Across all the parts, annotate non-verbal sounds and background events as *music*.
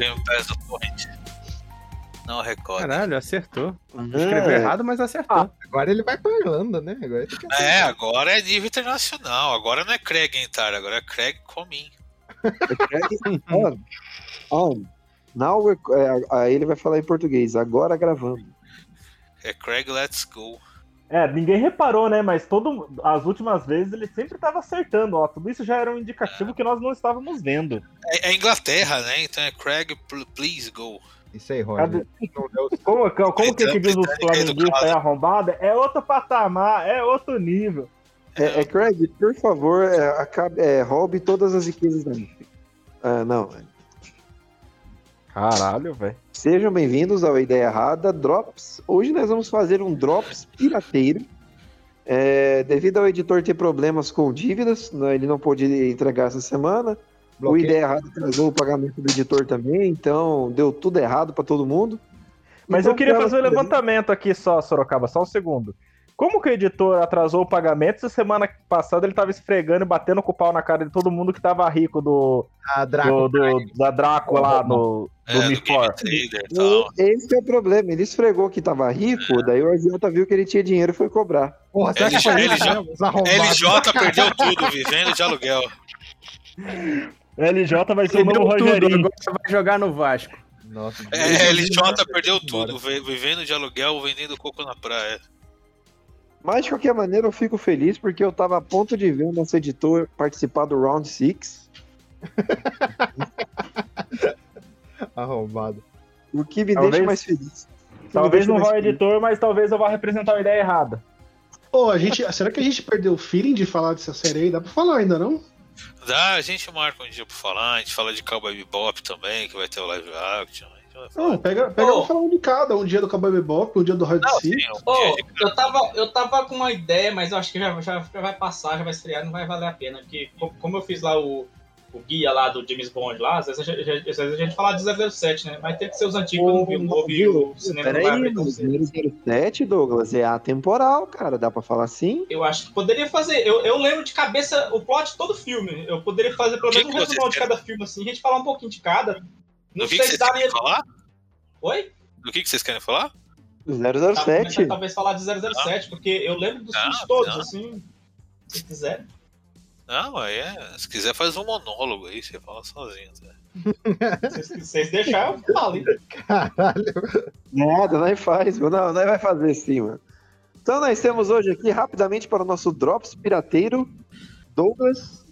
Game Pass do Torrent. Não recordo. Caralho, acertou. Escreveu errado, mas acertou. Ah, agora ele vai pra Irlanda, né? Agora É, agora é nível internacional. Agora não é Craig Entar, agora é Craig Comin. on, on. Now we're, aí ele vai falar em português, agora gravando. É Craig Let's Go. É, ninguém reparou, né? Mas todo, as últimas vezes ele sempre tava acertando, ó. Tudo isso já era um indicativo que nós não estávamos vendo. É, é Inglaterra, né? Então é Craig, pl- please go. Isso aí, Roger. Cadê- *laughs* Como, como que, que diz os flamenguistas é arrombado? É outro patamar, é outro nível. É, é, Craig, por favor, é, acabe, é, roube todas as riquezas da Miffy. Ah, não. Caralho, velho. Sejam bem-vindos ao Ideia Errada Drops. Hoje nós vamos fazer um Drops pirateiro. É, devido ao editor ter problemas com dívidas, né, ele não pôde entregar essa semana. O Bloqueio. Ideia Errada atrasou o pagamento do editor também, então deu tudo errado para todo mundo. Mas Então, eu queria fazer um levantamento aqui só, Sorocaba, só um segundo. Como que o editor atrasou o pagamento se semana passada ele tava esfregando e batendo com o pau na cara de todo mundo que tava rico do, A do, Draco. do- da Draco lá no, do do tal. Esse é o problema, ele esfregou que tava rico, daí o Agiota viu que ele tinha dinheiro e foi cobrar. Porra, será que LJ, LJ. LJ perdeu tudo, vivendo de aluguel. LJ vai ser o Ele novo tudo, Rogerinho. agora você vai jogar no Vasco. Nossa, É, LJ perdeu tudo, vi- vivendo de aluguel, vendendo coco na praia. Mas de qualquer maneira eu fico feliz porque eu tava a ponto de ver o nosso editor participar do Round 6. *laughs* *laughs* Arrombado. O que me Talvez- deixa mais feliz. Talvez não vá editor, mas talvez eu vá representar a ideia errada. Pô, a gente, será que a gente perdeu o feeling de falar dessa série aí? Dá pra falar ainda, não? Dá, a gente marca um dia pra falar, a gente fala de Cowboy Bebop também, que vai ter o live action. a gente vai falar. Não, pega, pega Ô. falar um de cada. Um dia do Cowboy Bebop, um dia do Hard Não, um Ô, dia de eu, tava, eu tava com uma ideia, mas eu acho que já, já, já vai passar, já vai estrear, não vai valer a pena. Porque co- como eu fiz lá o, o guia lá do James Bond lá, às vezes a gente, às vezes a gente fala de 007, né? Vai ter que ser os antigos, eu não vi, não ouvi o cinema não Peraí, abrir tão mas cedo. 007, Douglas, é atemporal, cara. Dá pra falar assim? Eu acho que poderia fazer. Eu, eu lembro de cabeça o plot de todo filme. Eu poderia fazer pelo menos um vocês de cada filme, assim, a gente falar um pouquinho de cada. Não Do que, sei que se vocês daria. querem falar? Oi? Do que, que vocês querem falar? Tava 007. começando, talvez falar de 007, porque eu lembro dos Ah, filmes todos, não. assim. Se quiser. Não, aí é. Se quiser, faz um monólogo aí, você fala sozinho. Tá? Se vocês- deixarem, eu falo. hein? Caralho. Nada, nós faz, mano. Não, nós vai fazer sim, mano. Então nós temos hoje aqui, rapidamente, para o nosso Drops Pirateiro, Douglas.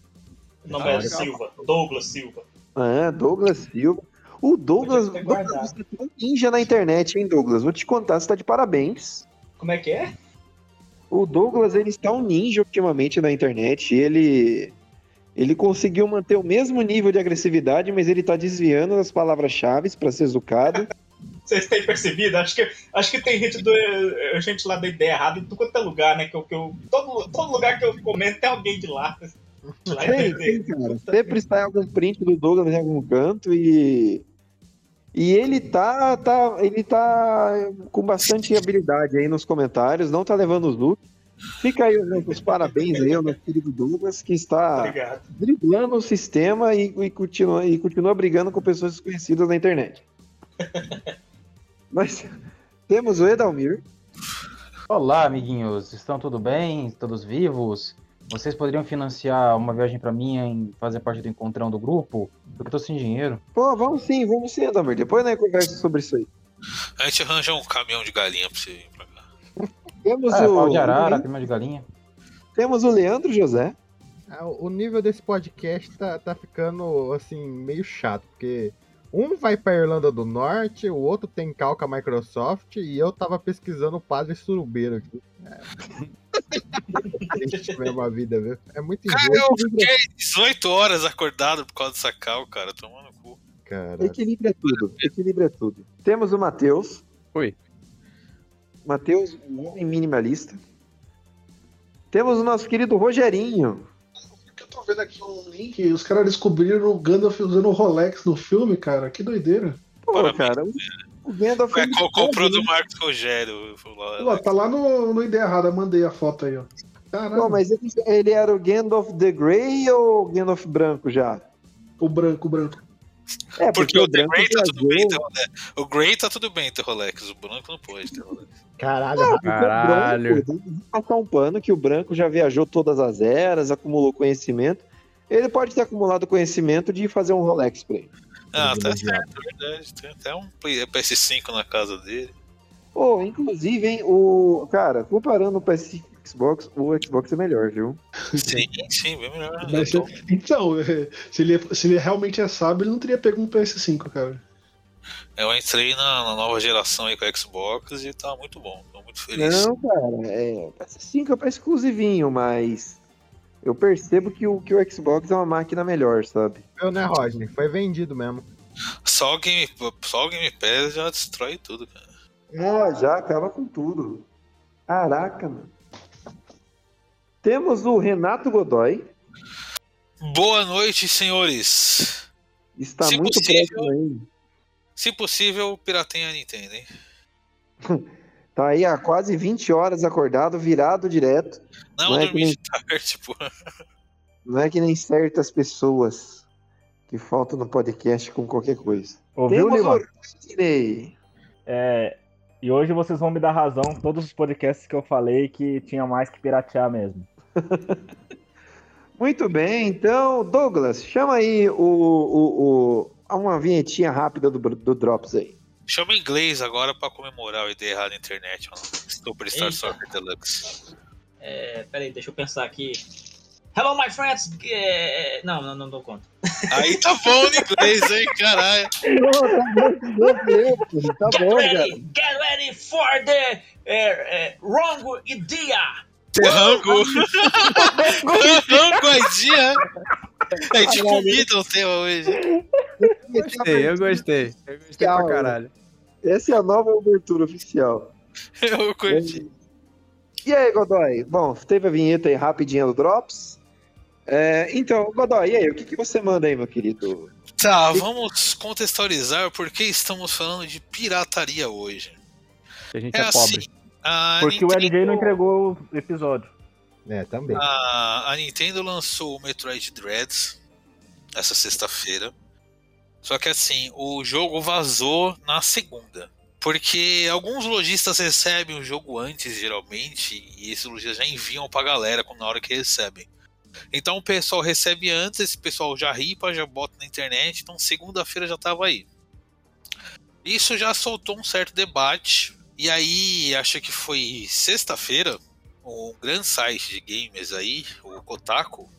O nome Ah, é legal. Silva. Douglas Silva. Ah, Douglas Silva. O Douglas, Douglas você tá um ninja na internet, hein, Douglas? Vou te contar, você tá de parabéns. Como é que é? O Douglas, ele está um ninja ultimamente na internet. Ele ele conseguiu manter o mesmo nível de agressividade, mas ele tá desviando das palavras-chave para ser zucado. *laughs* Vocês têm percebido? Acho que, acho que tem gente, do, eh, gente lá da ideia errada em tudo quanto é lugar, né? Que eu, que eu, todo, todo lugar que eu comento tem alguém de lá. lá Tem, tem, cara. Sempre está em algum print do Douglas em algum canto e. E ele tá, tá, ele tá com bastante habilidade aí nos comentários, não tá levando os looks. Fica aí os parabéns aí ao nosso querido Douglas, que está Obrigado. driblando o sistema e, e continua, e continua brigando com pessoas desconhecidas na internet. *laughs* Mas temos o Edalmir. Olá, amiguinhos. Estão tudo bem? Todos vivos? Vocês poderiam financiar uma viagem pra mim em fazer parte do encontrão do grupo? Porque eu tô sem dinheiro. Pô, vamos sim, vamos sim, Edalmir. Depois nós conversa sobre isso aí. A gente arranja um caminhão de galinha pra você vir pra cá. Temos Ah, o. pau de arara, crema de galinha. Temos o Leandro José. Ah, O nível desse podcast tá, tá ficando, assim, meio chato, porque um vai pra Irlanda do Norte, o outro tem calca Microsoft, e eu tava pesquisando o Padre Surubeiro aqui. É. *laughs* Triste mesmo a vida, viu? É muito Cara, eu fiquei 18 horas acordado por causa dessa cal, cara. Tomando cu. cara. Equilíbrio é tudo. Equilíbrio é tudo. Temos o Matheus. Oi. Matheus, um homem minimalista. Temos o nosso querido Rogerinho. Eu tô vendo aqui um link, os caras descobriram o Gandalf usando o Rolex no filme, cara. Que doideira. Pô, Parabéns. cara, o, o Gandalf É, co- comprou do Marcos Rogério. Ó, tá lá no, no Ideia Errada, mandei a foto aí, ó. Caralho, Pô, mas ele, ele era o Gandalf the Grey ou o Gandalf branco já? o branco, o branco. É, Porque, o, The branco Grey tá tudo bem ter Rolex. O Grey tá tudo bem ter Rolex, o branco não pode ter Rolex. Caralho, Não, porque Caralho. O branco, vamos passar um pano que o branco já viajou todas as eras, acumulou conhecimento. Ele pode ter acumulado conhecimento de fazer um Rolex pra ele. Ah, tá certo, é verdade. Tem até um Play- PS5 na casa dele. Pô, inclusive, hein, o. Cara, comparando o PS5 e o Xbox, o Xbox é melhor, viu? *laughs* Sim, sim, bem melhor. Mas, tô- então, *laughs* é, se ele, se ele realmente é sábio, ele não teria pego um PS5, cara. Eu entrei na, na nova geração aí com o Xbox e tá muito bom. Tô muito feliz. Não, cara, é, o PS5 é pra exclusivinho, mas eu percebo que o, que o Xbox é uma máquina melhor, sabe? Eu, né, Rodney? Foi vendido mesmo. Só, o Game, só o Game Pass já destrói tudo, cara. Ah, já acaba com tudo. Caraca, mano. Temos o Renato Godoy. Boa noite, senhores. Está Se muito possível. próximo aí. Se possível, piratem a Nintendo, hein? *laughs* Tá aí há quase 20 horas acordado, virado direto. Não, Não é dormi que nem- de tarde, pô. Não é que nem certas pessoas que faltam no podcast com qualquer coisa. Ouviu, Lima? É, e hoje vocês vão me dar razão, todos os podcasts que eu falei que tinha mais que piratear mesmo. *laughs* Muito bem, então, Douglas, chama aí o, o, o- uma vinhetinha rápida do, do Drops aí. Chama em inglês agora pra comemorar o ideia errado na internet, mano. Superstar Eita. Soccer Deluxe. É, peraí, deixa eu pensar aqui. Hello, my friends! É, Não, não, não dou conta. Aí tá bom em inglês, hein, caralho. *laughs* Tá Get bom, cara. ready! Get ready for the é, é, wrong idea! Terrango é dia. É de comida o tema hoje. Gostei, eu gostei. Eu gostei pra caralho. Essa é a nova abertura oficial. *laughs* Eu curti. E aí, Godoy? Bom, teve a vinheta aí rapidinha do Drops. É, então, Godoy, e aí, o que, que você manda aí, meu querido? Tá, vamos contextualizar por que estamos falando de pirataria hoje. Que a gente É é, pobre. assim, a Porque o Nintendo- LJ não entregou o episódio. É, também. A, a Nintendo lançou o Metroid Dreads essa sexta-feira. Só que assim, o jogo vazou na segunda. Porque alguns lojistas recebem o jogo antes, geralmente, e esses lojistas já enviam pra galera na hora que recebem. Então o pessoal recebe antes, esse pessoal já ripa, já bota na internet, então segunda-feira já tava aí. Isso já soltou um certo debate, e aí, acho que foi sexta-feira, um grande site de games aí, o Kotaku,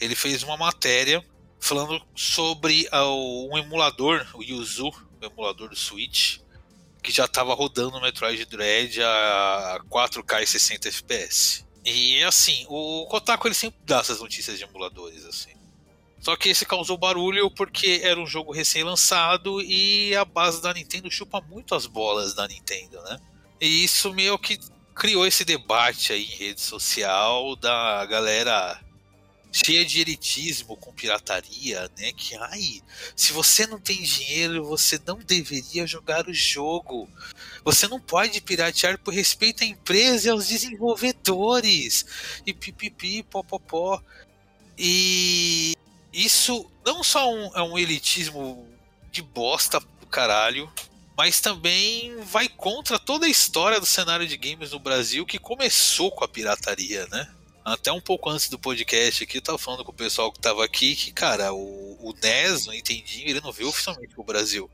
ele fez uma matéria falando sobre o- um emulador, o Yuzu, o emulador do Switch, que já estava rodando o Metroid Dread a 4K e 60 FPS. E assim, o Kotaku ele sempre dá essas notícias de emuladores assim. Só que esse causou barulho porque era um jogo recém-lançado e a base da Nintendo chupa muito as bolas da Nintendo, né? E isso meio que criou esse debate aí em rede social da galera cheia de elitismo com pirataria, né? Que ai, se você não tem dinheiro, você não deveria jogar o jogo. Você não pode piratear por respeito à empresa e aos desenvolvedores. E pipipi, popopó. E isso não só um- é um elitismo de bosta do caralho, mas também vai contra toda a história do cenário de games no Brasil que começou com a pirataria, né? Até um pouco antes do podcast aqui, eu tava falando com o pessoal que tava aqui que, cara, o, o NES, o Nintendinho, ele não veio oficialmente pro Brasil.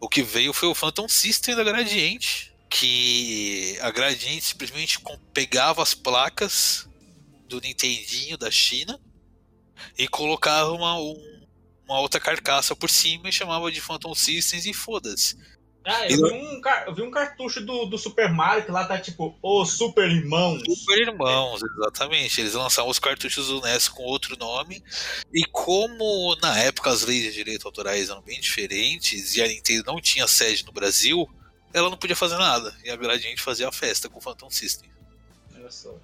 O que veio foi o Phantom System da Gradiente, que a Gradiente simplesmente pegava as placas do Nintendinho da China e colocava uma, um- uma outra carcaça por cima e chamava de Phantom Systems e foda-se. Ah, eu vi um, eu vi um cartucho do, do Super Mario que lá tá tipo, ô Super Irmãos. Super Irmãos, exatamente. Eles lançavam os cartuchos do NES com outro nome. E como na época as leis de direito autorais eram bem diferentes e a Nintendo não tinha sede no Brasil, ela não podia fazer nada. E a Gradiente fazia a festa com o Phantom System. Olha só.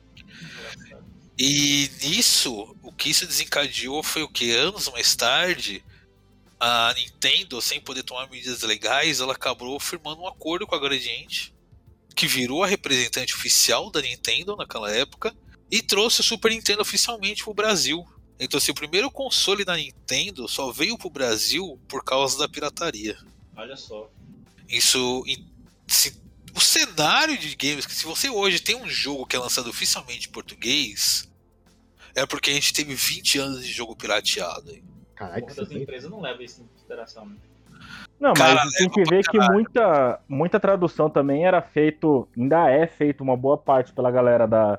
E nisso, o que isso desencadeou foi o que? Anos mais tarde, a Nintendo, sem poder tomar medidas legais, ela acabou firmando um acordo com a Gradiente, que virou a representante oficial da Nintendo naquela época, e trouxe o Super Nintendo oficialmente para o Brasil. Então, assim, o primeiro console da Nintendo só veio pro Brasil por causa da pirataria. Olha só. Isso. se- o cenário de games, que se você hoje tem um jogo que é lançado oficialmente em português, é porque a gente teve 20 anos de jogo pirateado. aí. Caralho, que das tem. empresas não levam isso em consideração. Né? Não, Cara, mas tem leva que ver que muita, muita tradução também era feito, ainda é feito uma boa parte pela galera da,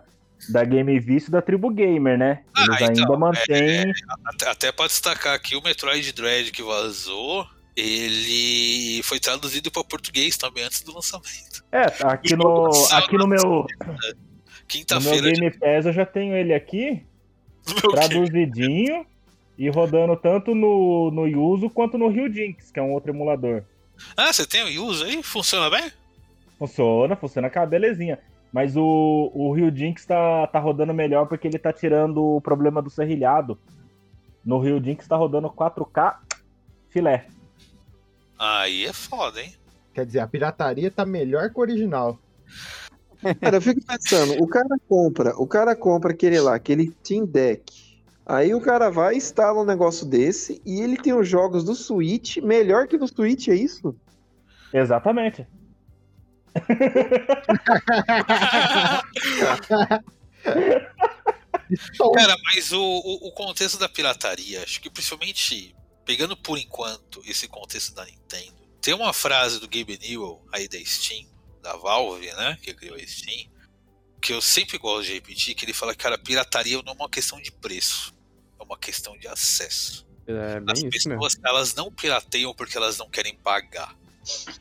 da Game Vício e da Tribo Gamer, né? Ah, Eles então, ainda mantêm. Até, até pra destacar aqui, o Metroid Dread que vazou, ele foi traduzido para português também antes do lançamento. É, aqui no, aqui no meu, *laughs* no meu Quinta-feira de- Game Pass eu já tenho ele aqui, meu game. E rodando tanto no, no Yuzu quanto no Rio Jinx, que é um outro emulador. Ah, você tem o uso aí? Funciona bem? Funciona, funciona com a belezinha. Mas o, o Rio Jinx tá, tá rodando melhor porque ele tá tirando o problema do serrilhado. No Rio Jinx tá rodando 4K filé. Aí é foda, hein? Quer dizer, a pirataria tá melhor que o original. Cara, eu fico pensando, o cara compra, o cara compra aquele lá, aquele Team Deck. Aí o cara vai, instala um negócio desse e ele tem os jogos do Switch melhor que do Switch, é isso? Exatamente. *laughs* Cara, mas o, o, o contexto da pirataria, acho que principalmente pegando por enquanto esse contexto da Nintendo, tem uma frase do Gabe Newell aí da Steam, da Valve, né, que criou a Steam, que eu sempre gosto de repetir, que ele fala que, cara, pirataria não é uma questão de preço, uma questão de acesso. É As pessoas, elas não pirateiam porque elas não querem pagar.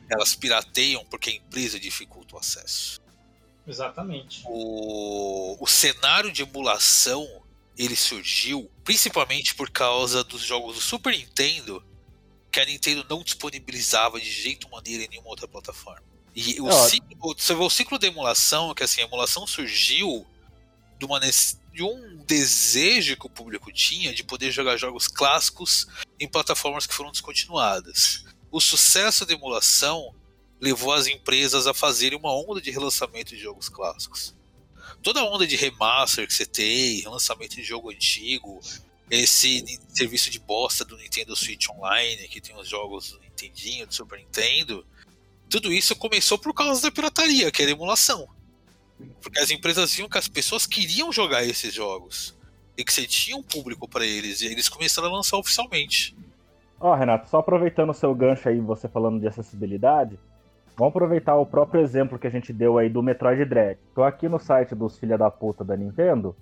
Elas pirateiam porque a empresa dificulta o acesso. Exatamente. O, o cenário de emulação ele surgiu principalmente por causa dos jogos do Super Nintendo que a Nintendo não disponibilizava de jeito maneira em nenhuma outra plataforma. E o, Ó. ciclo, você vê o ciclo da emulação, que assim, a emulação surgiu de, uma, de um desejo que o público tinha de poder jogar jogos clássicos em plataformas que foram descontinuadas. O sucesso da emulação levou as empresas a fazerem uma onda de relançamento de jogos clássicos. Toda a onda de remaster que você tem, relançamento de jogo antigo, esse serviço de bosta do Nintendo Switch Online, que tem os jogos do Nintendinho, do Super Nintendo, tudo isso começou por causa da pirataria, que era emulação. Porque as empresas viam que as pessoas queriam jogar esses jogos e que você tinha um público para eles, e eles começaram a lançar oficialmente. Ó, Renato, só aproveitando o seu gancho aí, você falando de acessibilidade, vamos aproveitar o próprio exemplo que a gente deu aí do Metroid Dread. Tô aqui no site dos filha da puta da Nintendo,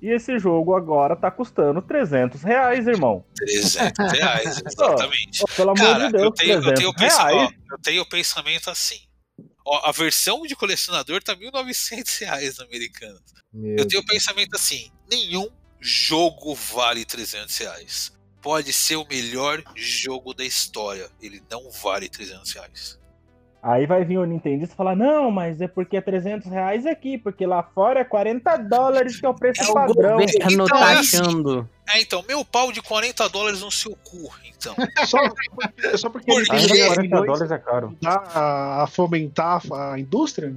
e esse jogo agora tá custando 300 reais, irmão. 300 reais, *laughs* exatamente. Ó, pelo amor Cara, de Deus, eu, tenho, eu, 300 tenho pensamento, eu tenho o pensamento assim. Ó, a versão de colecionador tá 1.900 reais no americano. Meu Eu tenho o pensamento assim: nenhum jogo vale 300 reais. Pode ser o melhor jogo da história. Ele não vale 300 reais. Aí vai vir o Nintendista e falar, não, mas é porque é 300 reais aqui, porque lá fora é 40 dólares que é o preço É o padrão. governo Então, é taxando. É, então, meu pau de 40 dólares no seu cu, então. Só, só porque Por ele quê? tem Ainda dinheiro 40 dois, dólares é caro. a, a fomentar a indústria?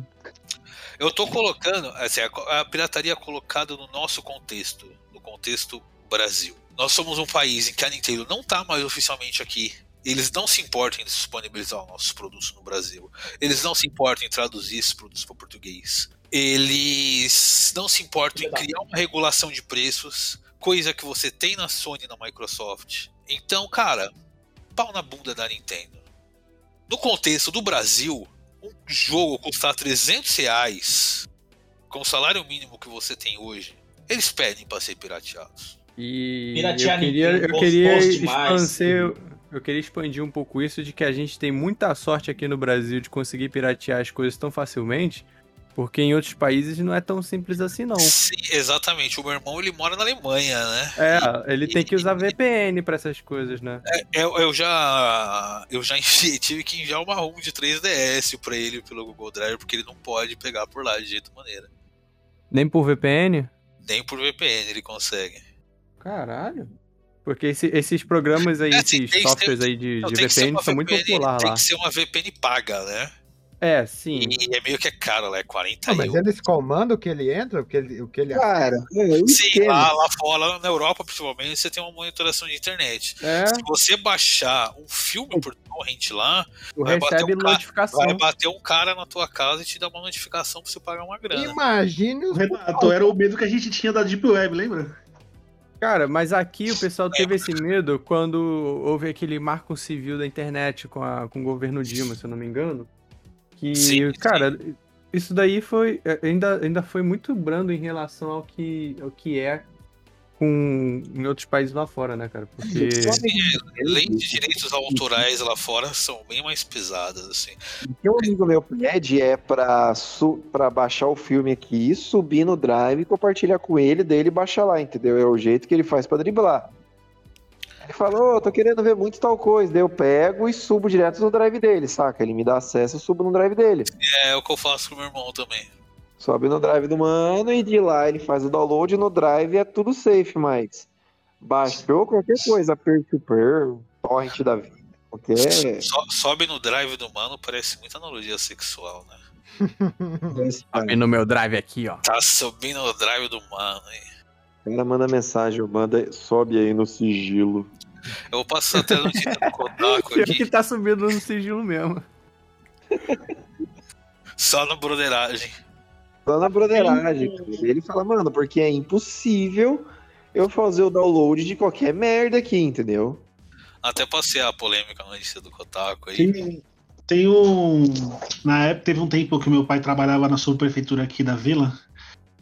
Eu tô colocando, assim, a, a pirataria colocada no nosso contexto, no contexto Brasil. Nós somos um país em que a Nintendo não tá mais oficialmente aqui. Eles não se importam em disponibilizar os nossos produtos no Brasil. Eles não se importam em traduzir esses produtos para português. Eles não se importam em criar uma regulação de preços, coisa que você tem na Sony e na Microsoft. Então, cara, pau na bunda da Nintendo. No contexto do Brasil, um jogo custar 300 reais com o salário mínimo que você tem hoje, eles pedem para ser pirateados. E Piratear eu queria, Nintendo, eu queria expandir, eu queria expandir um pouco isso de que a gente tem muita sorte aqui no Brasil de conseguir piratear as coisas tão facilmente, porque em outros países não é tão simples assim não. Sim, exatamente. O meu irmão ele mora na Alemanha, né? É, ele tem que usar VPN pra essas coisas, né? Eu, eu já eu já *laughs* tive que enviar uma ROM de 3DS para ele pelo Google Drive porque ele não pode pegar por lá de jeito maneira. Nem por VPN? Nem por VPN ele consegue. Caralho. Porque esse- esses programas aí, É, tem- esses tem softwares ser- aí de, Não, de tem VPN são muito VPN populares Tem lá. que ser uma VPN paga, né? É, sim. E é meio que é caro lá, é 40 Ah, mas euros. eles comandam o que ele entra, o que ele, o que ele Cara, é, o Sim, lá, lá fora, na Europa principalmente, você tem uma monitoração de internet. É, Se você baixar um filme por torrent lá, tu vai bater recebe um cara- notificação. vai bater um cara na tua casa e te dar uma notificação pra você pagar uma grana. Imagine os Renato, era o medo que a gente tinha da Deep Web, lembra? Cara, mas aqui o pessoal teve esse medo quando houve aquele marco civil da internet com, a, com o governo Dilma, se eu não me engano. Que, Sim, sim. cara, isso daí foi. é, Ainda, ainda foi muito brando em relação ao que, ao que é com, em outros países lá fora, né, cara? Porque. Leis de direitos autorais lá fora são bem mais pesadas, assim. O que um amigo meu pede é pra, su pra baixar o filme aqui, subir no drive, compartilhar com ele, daí ele baixa lá, entendeu? É o jeito que ele faz pra driblar. Ele falou, ô, tô querendo ver muito tal coisa. Daí eu pego e subo direto no drive dele, saca? Ele me dá acesso, eu subo no drive dele. É o que eu faço com o meu irmão também. Sobe no drive do mano e de lá ele faz o download no drive é tudo safe, mas baixou qualquer coisa, peer-to-peer, torrent da vida, qualquer... So- sobe no drive do mano, parece muita analogia sexual, né? *laughs* Sobe no meu drive aqui, ó. Tá subindo no drive do mano, hein? Cara manda mensagem, manda, sobe aí no sigilo. Eu vou passar até a notícia do Kotaku Pior que aqui, tá subindo no sigilo mesmo. só na broderagem. Só na broderagem. Ele fala, mano, porque é impossível eu fazer o download de qualquer merda aqui, entendeu? Até passei a polêmica notícia do Kotaku aí. Tem, tem um. Na época, teve um tempo que meu pai trabalhava na subprefeitura aqui da vila.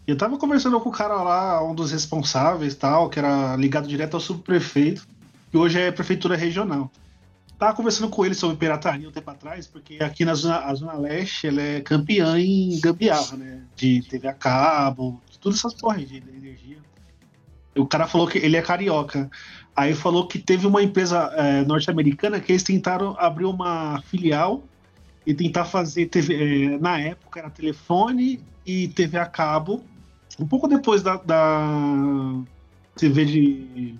E eu tava conversando com o cara lá, um dos responsáveis tal, que era ligado direto ao subprefeito, que hoje é prefeitura regional. Tava conversando com ele sobre pirataria um tempo atrás, porque aqui na Zona, Zona Leste ela é campeã em gambiarra, né? De TV a cabo, de todas essas porras de, energia. O cara falou que ele é carioca. Aí falou que teve uma empresa é, norte-americana que eles tentaram abrir uma filial e tentar fazer TV. é, na época era telefone e TV a cabo. Um pouco depois da, da TV de.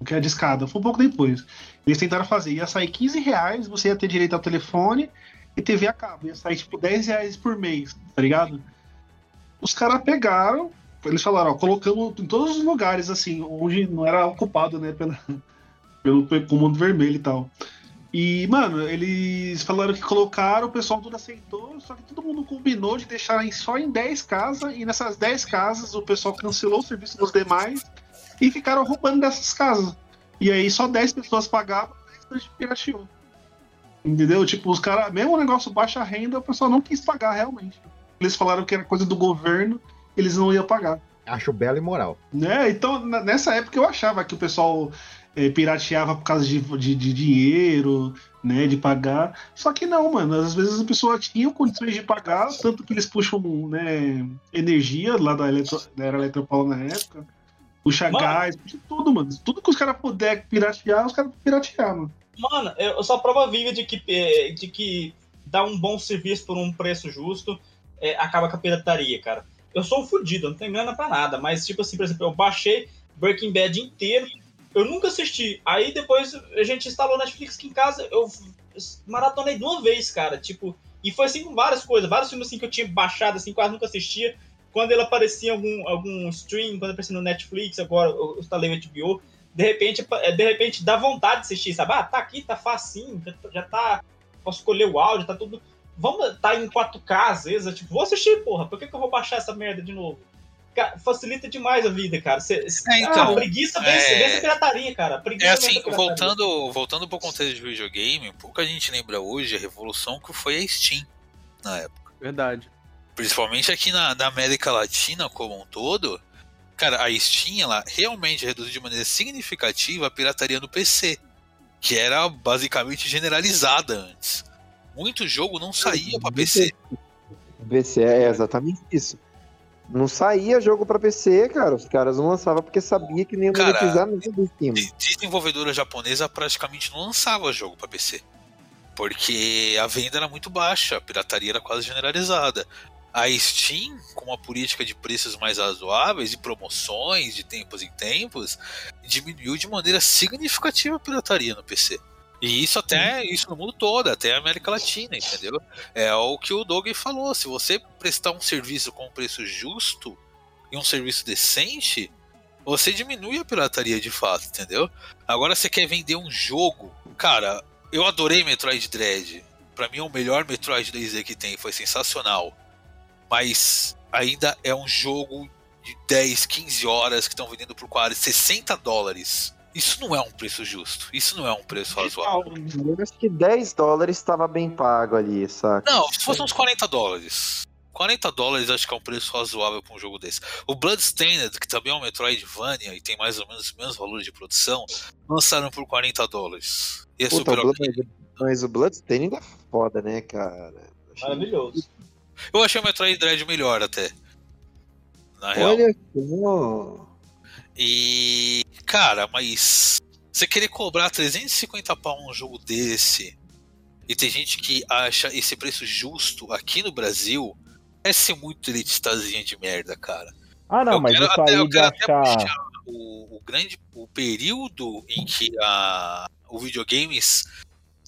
O que é de escada. Foi um pouco depois. Eles tentaram fazer. Ia sair 15 reais, você ia ter direito ao telefone e TV a cabo. Ia sair tipo 10 reais por mês, tá ligado? Os caras pegaram, eles falaram, ó, colocamos em todos os lugares, assim, onde não era ocupado, né, pela, pelo comando vermelho e tal. E, mano, eles falaram que colocaram, o pessoal tudo aceitou, só que todo mundo combinou de deixar só em 10 casas, e nessas 10 casas o pessoal cancelou o serviço dos demais e ficaram roubando dessas casas. E aí só 10 pessoas pagavam, 10 gente pirateou. Entendeu? Tipo, os caras, mesmo o negócio baixa renda, o pessoal não quis pagar realmente. Eles falaram que era coisa do governo, eles não iam pagar. Acho belo e moral. Né? Então, nessa época eu achava que o pessoal eh, pirateava por causa de, de, de dinheiro, né? De pagar. Só que não, mano. Às vezes a pessoa tinha condições de pagar, tanto que eles puxam né, energia lá da, eletro, da era Eletropaulo na época. Puxa Mano. gás, puxa tudo, mano. Tudo que os caras puderem piratear, os caras piratear, mano. Mano, eu sou a prova viva de que, eh, de que dar um bom serviço por um preço justo eh, acaba com a pirataria, cara. Eu sou um fudido, eu não tenho grana pra nada, mas, tipo assim, por exemplo, eu baixei Breaking Bad inteiro, eu nunca assisti. Aí depois a gente instalou Netflix aqui em casa, eu maratonei de uma vez, cara. Tipo, e foi assim com várias coisas, vários filmes assim que eu tinha baixado, assim, quase nunca assistia. Quando ele aparecia em algum, algum stream, quando aparecia no Netflix, agora eu instalei o HBO, de repente, eh, de repente dá vontade de assistir, sabe? Ah, tá aqui, tá facinho, já, já tá. Posso escolher o áudio, tá tudo. Vamos tá em 4K às vezes, eu, tipo, vou assistir, porra. Por que, que eu vou baixar essa merda de novo? Cara, facilita demais a vida, cara. Cê, cê- É, então, a preguiça vence, é- vence a pirataria, cara. A preguiça É assim, voltando, voltando pro contexto de videogame, pouca gente lembra hoje a revolução que foi a Steam na época. Verdade. Principalmente aqui na, na América Latina como um todo. Cara, a Steam ela realmente reduziu de maneira significativa a pirataria no PC, que era basicamente generalizada antes. Muito jogo não saía pra PC. PC é exatamente isso. Não saía jogo pra PC, cara. Os caras não lançavam porque sabia que nem ia monetizar nada. De- Desenvolvedora japonesa praticamente não lançava jogo pra PC. Porque a venda era muito baixa, a pirataria era quase generalizada. A Steam, com uma política de preços mais razoáveis, de promoções de tempos em tempos, diminuiu de maneira significativa a pirataria no PC. E isso até isso no mundo todo, até a América Latina, entendeu? É o que o Doug falou. Se você prestar um serviço com um preço justo e um serviço decente, você diminui a pirataria de fato, entendeu? Agora você quer vender um jogo. Cara, eu adorei Metroid Dread. Pra mim é o melhor Metroid 2D que tem, foi sensacional. Mas ainda é um jogo de 10, 15 horas que estão vendendo por 40, 60 dólares. Isso não é um preço justo. Isso não é um preço razoável. Eu acho que 10 dólares estava bem pago ali, saca? Não, se fosse uns 40 dólares. 40 dólares acho que é um preço razoável para um jogo desse. O Bloodstained, que também é um Metroidvania e tem mais ou menos o mesmo valor de produção, lançaram por 40 dólares. E é Puta, super. Blood- Mas o Bloodstained é foda, né, cara? Maravilhoso. Eu achei o Metroid Dread melhor até. Na real. Olha só. E. Cara, mas. Você querer cobrar 350 pau num jogo desse. E tem gente que acha esse preço justo aqui no Brasil. É ser muito elitistazinha de merda, cara. Ah, não, eu mas quero isso até, aí eu de quero até achar. puxar o, o grande. O período em que a, o videogames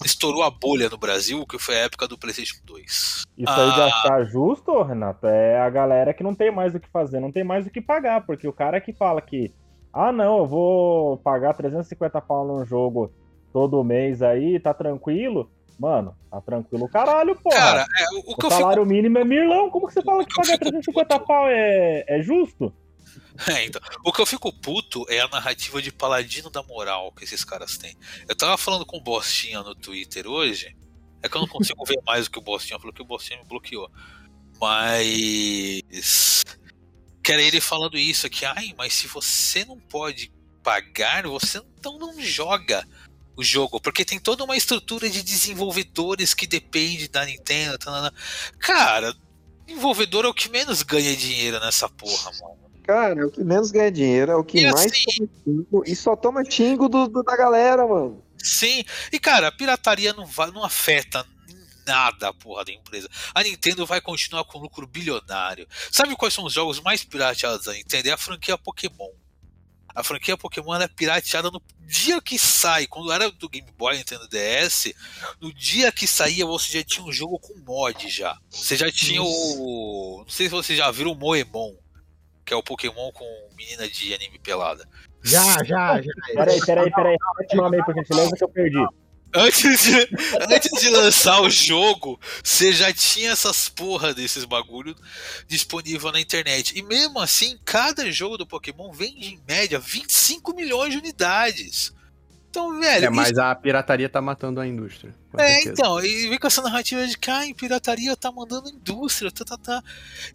estourou a bolha no Brasil, que foi a época do PlayStation 2. Isso aí de Ah. achar justo, Renato, é a galera que não tem mais o que fazer, não tem mais o que pagar, porque o cara que fala que, ah, não, eu vou pagar 350 pau num jogo todo mês aí, tá tranquilo. Mano, tá tranquilo caralho, porra. Cara, é, o, o o que eu fico salário mínimo é milão, como que você fala que que pagar fico 350 puto- pau é, é justo? *laughs* É, então, o que eu fico puto é a narrativa de paladino da moral que esses caras têm. Eu tava falando com o Bostinha no Twitter hoje. É que eu não consigo ver mais o que o Bostinha falou, que o Bostinha me bloqueou. Mas. Que era ele falando isso aqui. Ai, mas se você não pode pagar, você então não joga o jogo. Porque tem toda uma estrutura de desenvolvedores que depende da Nintendo. tanana. Cara, desenvolvedor é o que menos ganha dinheiro nessa porra, mano. Cara, é o que menos ganha dinheiro, é o que E mais assim- xingo e só toma xingo do, do- da galera, mano. Sim, e cara, a pirataria não, vai, não afeta nada a porra da empresa. A Nintendo vai continuar com lucro bilionário. Sabe quais são os jogos mais pirateados da Nintendo? É a franquia Pokémon. A franquia Pokémon ela é pirateada no dia que sai. Quando era do Game Boy Nintendo DS, no dia que saía você já tinha um jogo com mod já. Você já tinha o. Não sei se vocês já viram o Moemon, que é o Pokémon com menina de anime pelada. Já, já, já. Peraí, peraí, peraí. Repete o nome aí, por gentileza, que eu perdi. Antes de, antes de lançar o jogo, você já tinha essas porra desses bagulho disponível na internet. E mesmo assim, cada jogo do Pokémon vende em média 25 milhões de unidades. Então, velho, É, mas isso- a pirataria tá matando a indústria. é, certeza. então, e vem com essa narrativa de que a pirataria tá mandando a indústria, tá, tá, tá.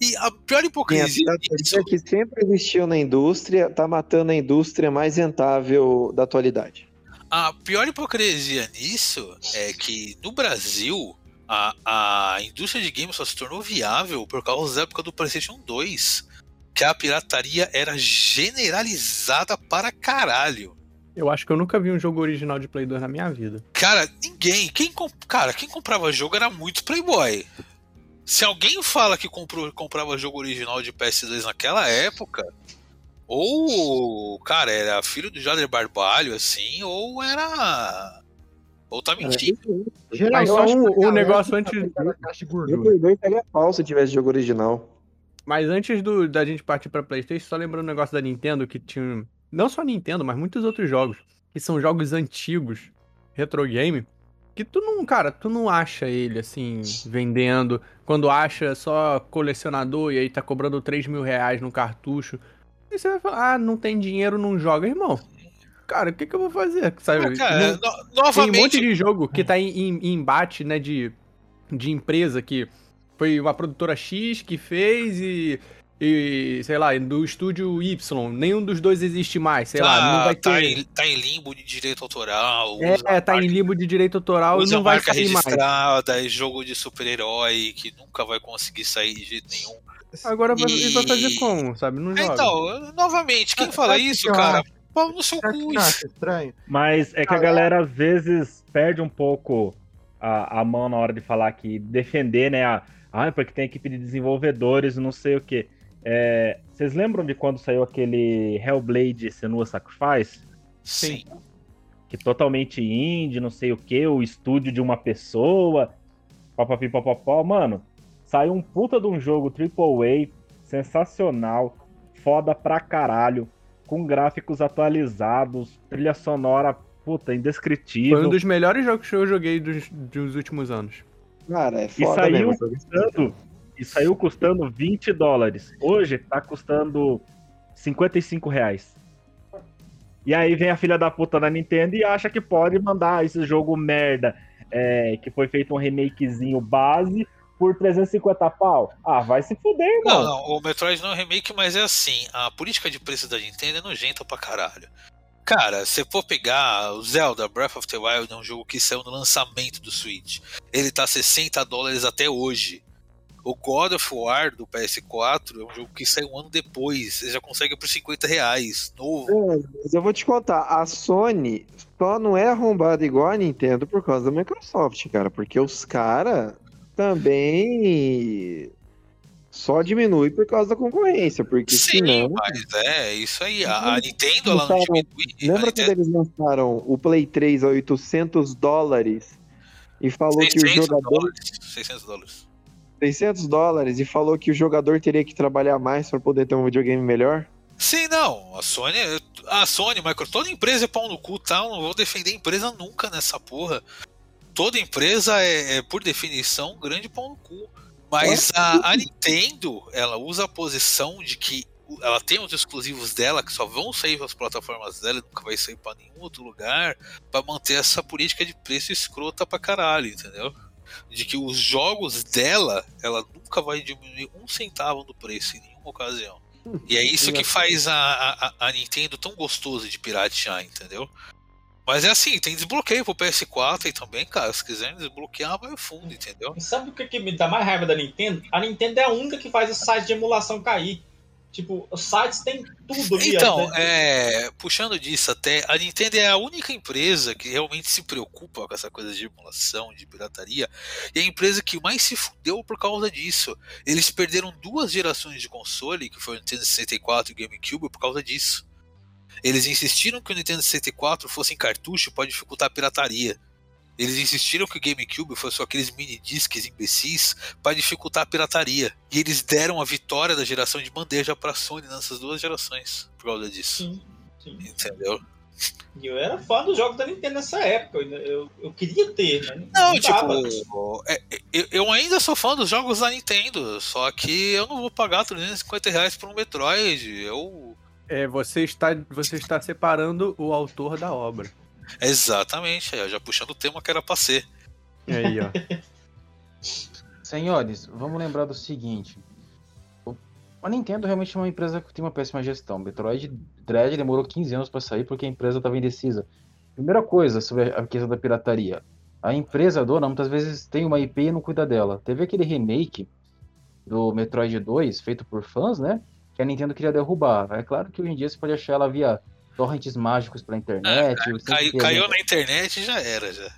E a pior hipocrisia a disso, que sempre existiu na indústria tá matando a indústria mais rentável da atualidade. A pior hipocrisia nisso é que no Brasil a, a indústria de games só se tornou viável por causa da época do PlayStation 2, que a pirataria era generalizada para caralho. Eu acho que eu nunca vi um jogo original de Play 2 na minha vida. Cara, ninguém, quem comp- cara, quem comprava jogo era muito playboy. Se alguém fala que comprou, comprava jogo original de PS2 naquela época, ou, cara, era filho do Jader Barbalho, assim, ou era. Ou tá mentindo. Mas Geralmente, só a um, um negócio tá antes. O. Play 2 seria falso se tivesse jogo original. Mas antes do, da gente partir pra Playstation, só lembrando um negócio da Nintendo que tinha. Não só Nintendo, mas muitos outros jogos. Que são jogos antigos, retro game. Que tu não, cara, tu não acha ele assim, vendendo. Quando acha só colecionador e aí tá cobrando 3 mil reais no cartucho. Aí você vai falar, ah, não tem dinheiro, não joga, irmão. Cara, o que, que eu vou fazer? Sabe? Ah, cara, Não- no- Tem um novamente, monte de jogo que tá em, em- em embate, né, de, de empresa que foi uma produtora X que fez e, e, sei lá, do estúdio Y. Nenhum dos dois existe mais, sei lá, não tá, vai tá ter... em, tá em limbo de direito autoral. É, tá marca- em limbo de direito autoral e não vai marca sair mais. registrada, é jogo de super-herói que nunca vai conseguir sair de jeito nenhum. Agora vai, E- vai fazer como, sabe? Não joga. Então, novamente, quem Sabe fala que isso, cara? Pau no seu cu. estranho? Mas é que a Galera- galera às vezes perde um pouco a, a mão na hora de falar que defender, né? A, ah, porque tem equipe de desenvolvedores, não sei o quê. É, vocês lembram de quando saiu aquele Hellblade Senua Sacrifice? Sim. que totalmente indie, não sei o que, o estúdio de uma pessoa, papapi papapó, mano, saiu um puta de um jogo AAA, sensacional, foda pra caralho, com gráficos atualizados, trilha sonora, puta, indescritível. Foi um dos melhores jogos que eu joguei dos, dos últimos anos. Cara, é E foda saiu mesmo. E saiu custando 20 dólares. Hoje tá custando 55 reais. E aí vem a filha da puta da Nintendo e acha que pode mandar esse jogo merda, é, que foi feito um remakezinho base, por 350 pau. Ah, vai se fuder, irmão. Não, não, o Metroid não é um remake, mas é assim, a política de preço da Nintendo é nojenta pra caralho. Cara, se for pegar o Zelda Breath of the Wild, é um jogo que saiu no lançamento do Switch. Ele tá 60 dólares até hoje. O God of War do PS4 é um jogo que saiu um ano depois. Você já consegue por 50 reais. Novo. É, mas eu vou te contar, a Sony só não é arrombada igual a Nintendo por causa da Microsoft, cara, porque os caras também só diminui por causa da concorrência, porque Sim, senão... mas é isso aí. A, a Nintendo ela não diminui. Lembra Nintendo- quando eles lançaram o Play 3 a 800 dólares e falou que o 600 jogador... dólares. 600 dólares. 600 dólares e falou que o jogador teria que trabalhar mais para poder ter um videogame melhor? Sim, não. A Sony, a Sony, Microsoft, toda empresa é pau no cu, tá? Eu não vou defender empresa nunca nessa porra. Toda empresa é, é, por definição, um grande pau no cu. Mas a, a Nintendo, ela usa a posição de que ela tem os exclusivos dela que só vão sair para as plataformas dela e nunca vai sair para nenhum outro lugar, para manter essa política de preço escrota pra caralho, entendeu? De que os jogos dela, ela nunca vai diminuir um centavo do preço em nenhuma ocasião. E é isso que faz a, a, a Nintendo tão gostoso de piratear, entendeu? Mas é assim, tem desbloqueio pro PS4 aí também, cara. Se quiserem desbloquear, vai fundo, entendeu? E sabe o que, que me dá mais raiva da Nintendo? A Nintendo é a única que faz o site de emulação cair. Tipo, os sites têm tudo ali. Então, né? é, puxando disso até, a Nintendo é a única empresa que realmente se preocupa com essa coisa de emulação, de pirataria, e é a empresa que mais se fudeu por causa disso. Eles perderam duas gerações de console, que foi o Nintendo 64 e o GameCube, por causa disso. Eles insistiram que o Nintendo 64 fosse em cartucho para dificultar a pirataria. Eles insistiram que o GameCube fosse só aqueles mini discs imbecis para dificultar a pirataria. E eles deram a vitória da geração de bandeja para a Sony nessas duas gerações por causa disso. Sim, sim. Entendeu? E eu era fã dos jogos da Nintendo nessa época. Eu, eu, eu queria ter, mas Não, dava. tipo, é- eu, eu ainda sou fã dos jogos da Nintendo, só que eu não vou pagar 350 reais por um Metroid. Eu. É, você está, você está separando o autor da obra. Exatamente, é, já puxando o tema que era pra ser. Aí, ó. *laughs* Senhores, vamos lembrar do seguinte. A Nintendo realmente é uma empresa que tem uma péssima gestão. Metroid Dread demorou 15 anos para sair porque a empresa estava indecisa. Primeira coisa sobre a questão da pirataria. A empresa dona muitas vezes tem uma IP e não cuida dela. Teve aquele remake do Metroid 2, feito por fãs, né? Que a Nintendo queria derrubar. É claro que hoje em dia você pode achar ela via torrents mágicos pra internet. sempre Cai- caiu na internet e já era, já.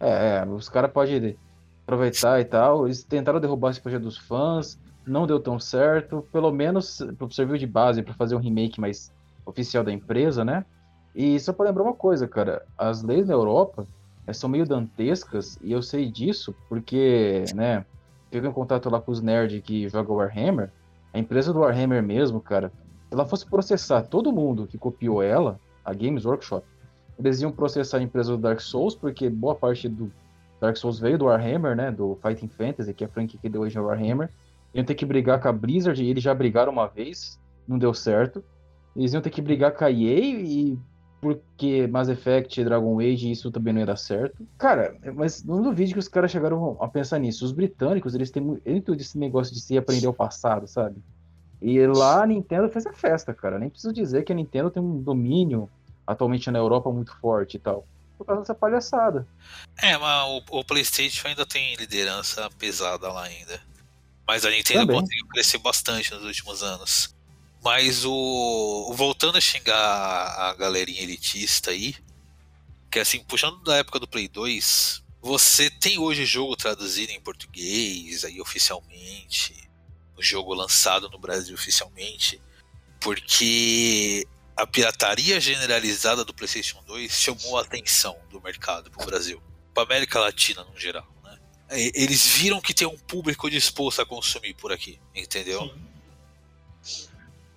é, é, os caras podem aproveitar e tal. Eles tentaram derrubar esse projeto dos fãs, não deu tão certo. Pelo menos serviu de base para fazer um remake mais oficial da empresa, né? E só para lembrar uma coisa, cara, as leis na Europa eh, são meio dantescas e eu sei disso porque, né, fico em contato lá com os nerds que jogam Warhammer. A empresa do Warhammer mesmo, cara, ela fosse processar todo mundo que copiou ela, a Games Workshop, eles iam processar a empresa do Dark Souls, porque boa parte do Dark Souls veio do Warhammer, né? Do Fighting Fantasy, que é a franquia que deu origem ao Warhammer. Iam ter que brigar com a Blizzard, e eles já brigaram uma vez, não deu certo. Eles iam ter que brigar com a EA, e porque Mass Effect Dragon Age, isso também não ia dar certo. Cara, mas não duvide que os caras chegaram a pensar nisso. Os britânicos, eles têm muito desse negócio de se aprender o passado, sabe? E lá a Nintendo fez a festa, cara. Nem preciso dizer que a Nintendo tem um domínio atualmente na Europa muito forte e tal. Por causa dessa palhaçada. É, mas o, o PlayStation ainda tem liderança pesada lá ainda. Mas a Nintendo Também. conseguiu crescer bastante nos últimos anos. Mas o. Voltando a xingar a galerinha elitista aí, que assim, puxando da época do Play 2, você tem hoje jogo traduzido em português aí oficialmente, o jogo lançado no Brasil oficialmente, porque a pirataria generalizada do PlayStation 2 chamou a atenção do mercado pro Brasil, pra América Latina no geral. Né? E- Eles viram que tem um público disposto a consumir por aqui, entendeu?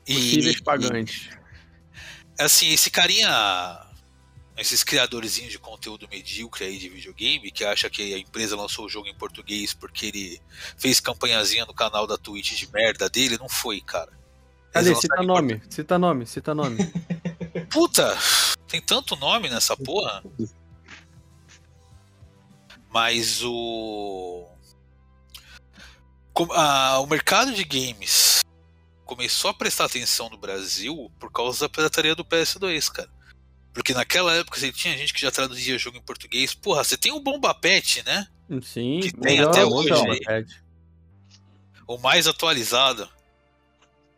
Possíveis pagantes. assim, esse carinha, esses criadorzinhos de conteúdo medíocre aí de videogame, que acha que a empresa lançou o jogo em português porque ele fez campanhazinha no canal da Twitch de merda dele, não foi, cara. Cadê? Cita nome, cita nome, cita *laughs* nome. Puta, tem tanto nome nessa porra. Mas o. Com- a- o mercado de games começou a prestar atenção no Brasil por causa da pirataria do PS2, cara. Porque naquela época você tinha gente que já traduzia jogo em português. Porra, você tem o Bomba Pet, né? Sim, Que tem até hoje. O mais atualizado.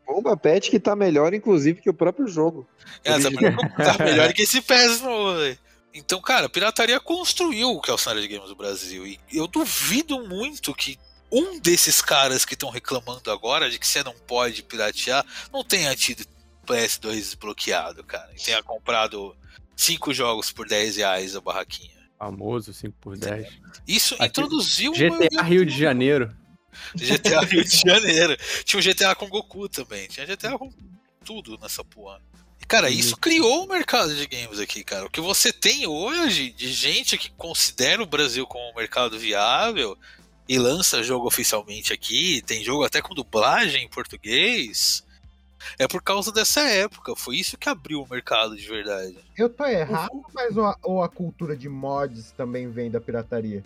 Bomba Pet que tá melhor, inclusive, que o próprio jogo. É, tá melhor, tá *laughs* melhor que esse PES novo, velho. Então, cara, a pirataria construiu o que é o cenário de games do Brasil. E eu duvido muito que um desses caras que estão reclamando agora de que você não pode piratear não tenha tido PS2 desbloqueado, cara. E tenha comprado cinco jogos por 10 reais a barraquinha. Famoso 5 por 10 Isso Aqui, introduziu GTA Rio de Janeiro. GTA *laughs* Rio de Janeiro. Tinha o GTA com Goku também. Tinha GTA com tudo nessa porra. E, cara, isso criou o mercado de games aqui, cara. O que você tem hoje de gente que considera o Brasil como um mercado viável e lança jogo oficialmente aqui, tem jogo até com dublagem em português, é por causa dessa época. Foi isso que abriu o mercado de verdade. Eu tô errado, mas ou a, ou a cultura de mods também vem da pirataria?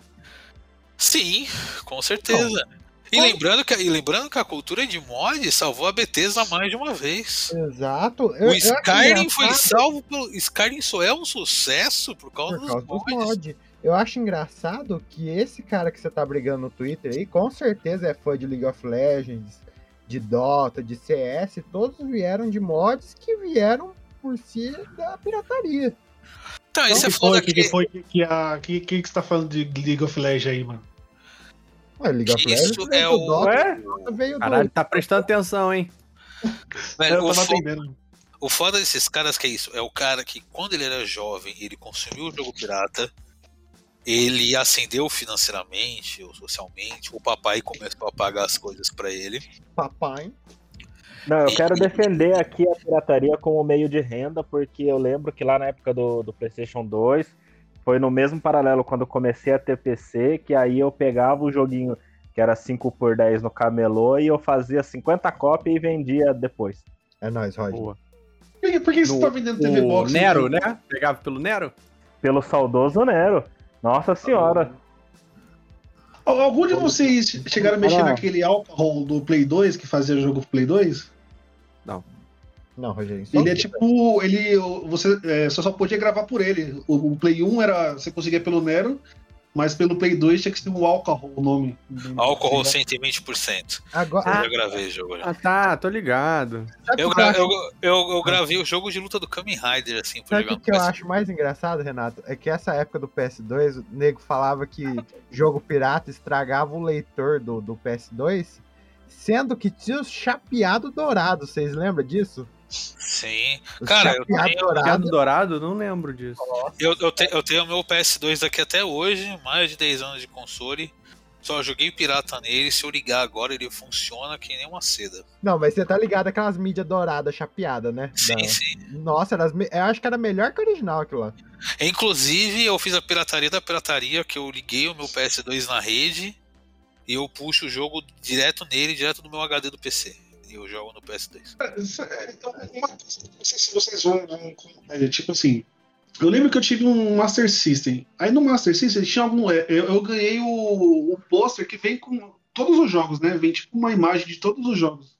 Sim, com certeza. E como- lembrando, que, e lembrando que a cultura de mod salvou a Bethesda mais de uma vez. Exato. Eu, O Skyrim foi salvo pelo. Skyrim só é um sucesso por causa, por causa dos dos mods. Eu acho engraçado que esse cara que você tá brigando no Twitter aí, com certeza é fã de League of Legends, de Dota, de CS, todos vieram de mods que vieram por si da pirataria. Então, isso é que que, foi que, que, a, que, que, você tá falando de League of Legends aí, mano? Ué, League of Legends Isso veio é do o. Dota, Ué? Dota veio Caralho, do... tá prestando atenção, hein? velho, eu tava atendendo. o foda desses caras que é isso. É o cara que, quando ele era jovem, ele consumiu o jogo pirata. Ele ascendeu financeiramente ou socialmente. O papai começou a pagar as coisas pra ele. papai. Não, eu quero defender aqui a pirataria como meio de renda, porque eu lembro que lá na época do, do PlayStation 2, foi no mesmo paralelo quando eu comecei a ter PC, que aí eu pegava o joguinho que era 5 por 10 no camelô e eu fazia 50 cópias e vendia depois. É nóis, Roger. Boa. Por que, por que você No- tá vendendo TV Box? Nero, então? né? Pegava pelo Nero? Pelo saudoso Nero. Nossa senhora. Al- Algum de vocês chegaram a mexer Ah. naquele álcool do Play 2 que fazia jogo pro Play 2? Não, Rogério. só Ele é tipo. Ele. Você é, só, só podia gravar por ele. O, o Play 1 era. Você conseguia pelo Nero, mas pelo Play 2 tinha que ser o álcool o nome. Álcool 120%. Agora, Eu já gravei o jogo. já. Ah, tá, tô ligado. Eu, o gra- eu, eu, eu gravei o jogo de luta do Kamen Rider, assim, pra Sabe o que, que eu acho mais engraçado, Renato? É que essa época do PS2, o nego falava que jogo pirata estragava o leitor do, do PS2, sendo que tinha os chapeado dourado, vocês lembram disso? Sim. Os Cara, eu tenho- dourado. Dourado, não lembro disso. Eu, eu, te- eu tenho o meu PS2 aqui até hoje, mais de 10 anos de console. Só joguei pirata nele. Se eu ligar agora, ele funciona que nem uma seda. Não, mas você tá ligado aquelas mídias douradas chapeadas, né? Sim, Da- sim. Nossa, me- eu acho que era melhor que o original aquilo lá. Inclusive, eu fiz a pirataria da pirataria, que eu liguei o meu PS2 na rede e eu puxo o jogo direto nele, direto do meu HD do PC. Eu jogo no PS2. Então, uma coisa, não sei se vocês vão. é, tipo assim. Eu lembro que eu tive um Master System. Aí no Master System tinha algum. é, Eu, eu ganhei o, o pôster que vem com todos os jogos, né? Vem tipo uma imagem de todos os jogos.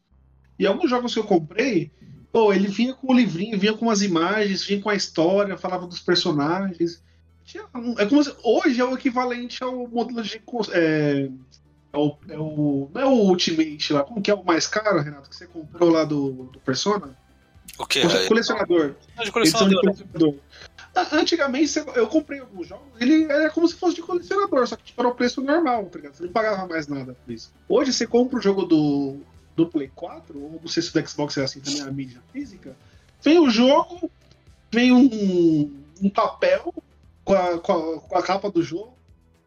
E alguns jogos que eu comprei, pô, ele vinha com o livrinho, vinha com as imagens, vinha com a história, falava dos personagens. Tinha é como se, hoje é o equivalente ao modelo de. É, é o, é o- não é o Ultimate lá, como que é o mais caro, Renato, que você comprou lá do, do Persona? O que? O colecionador. É de colecionador. colecionador. Ah, Antigamente eu comprei alguns jogos, ele era como se fosse de colecionador, só que tipo, era o preço normal, tá ligado? Você não pagava mais nada por isso. Hoje você compra o jogo do, do Play 4, ou não sei se do Xbox é assim também, a mídia física, vem o jogo, vem um, um papel com a, com, a, com a capa do jogo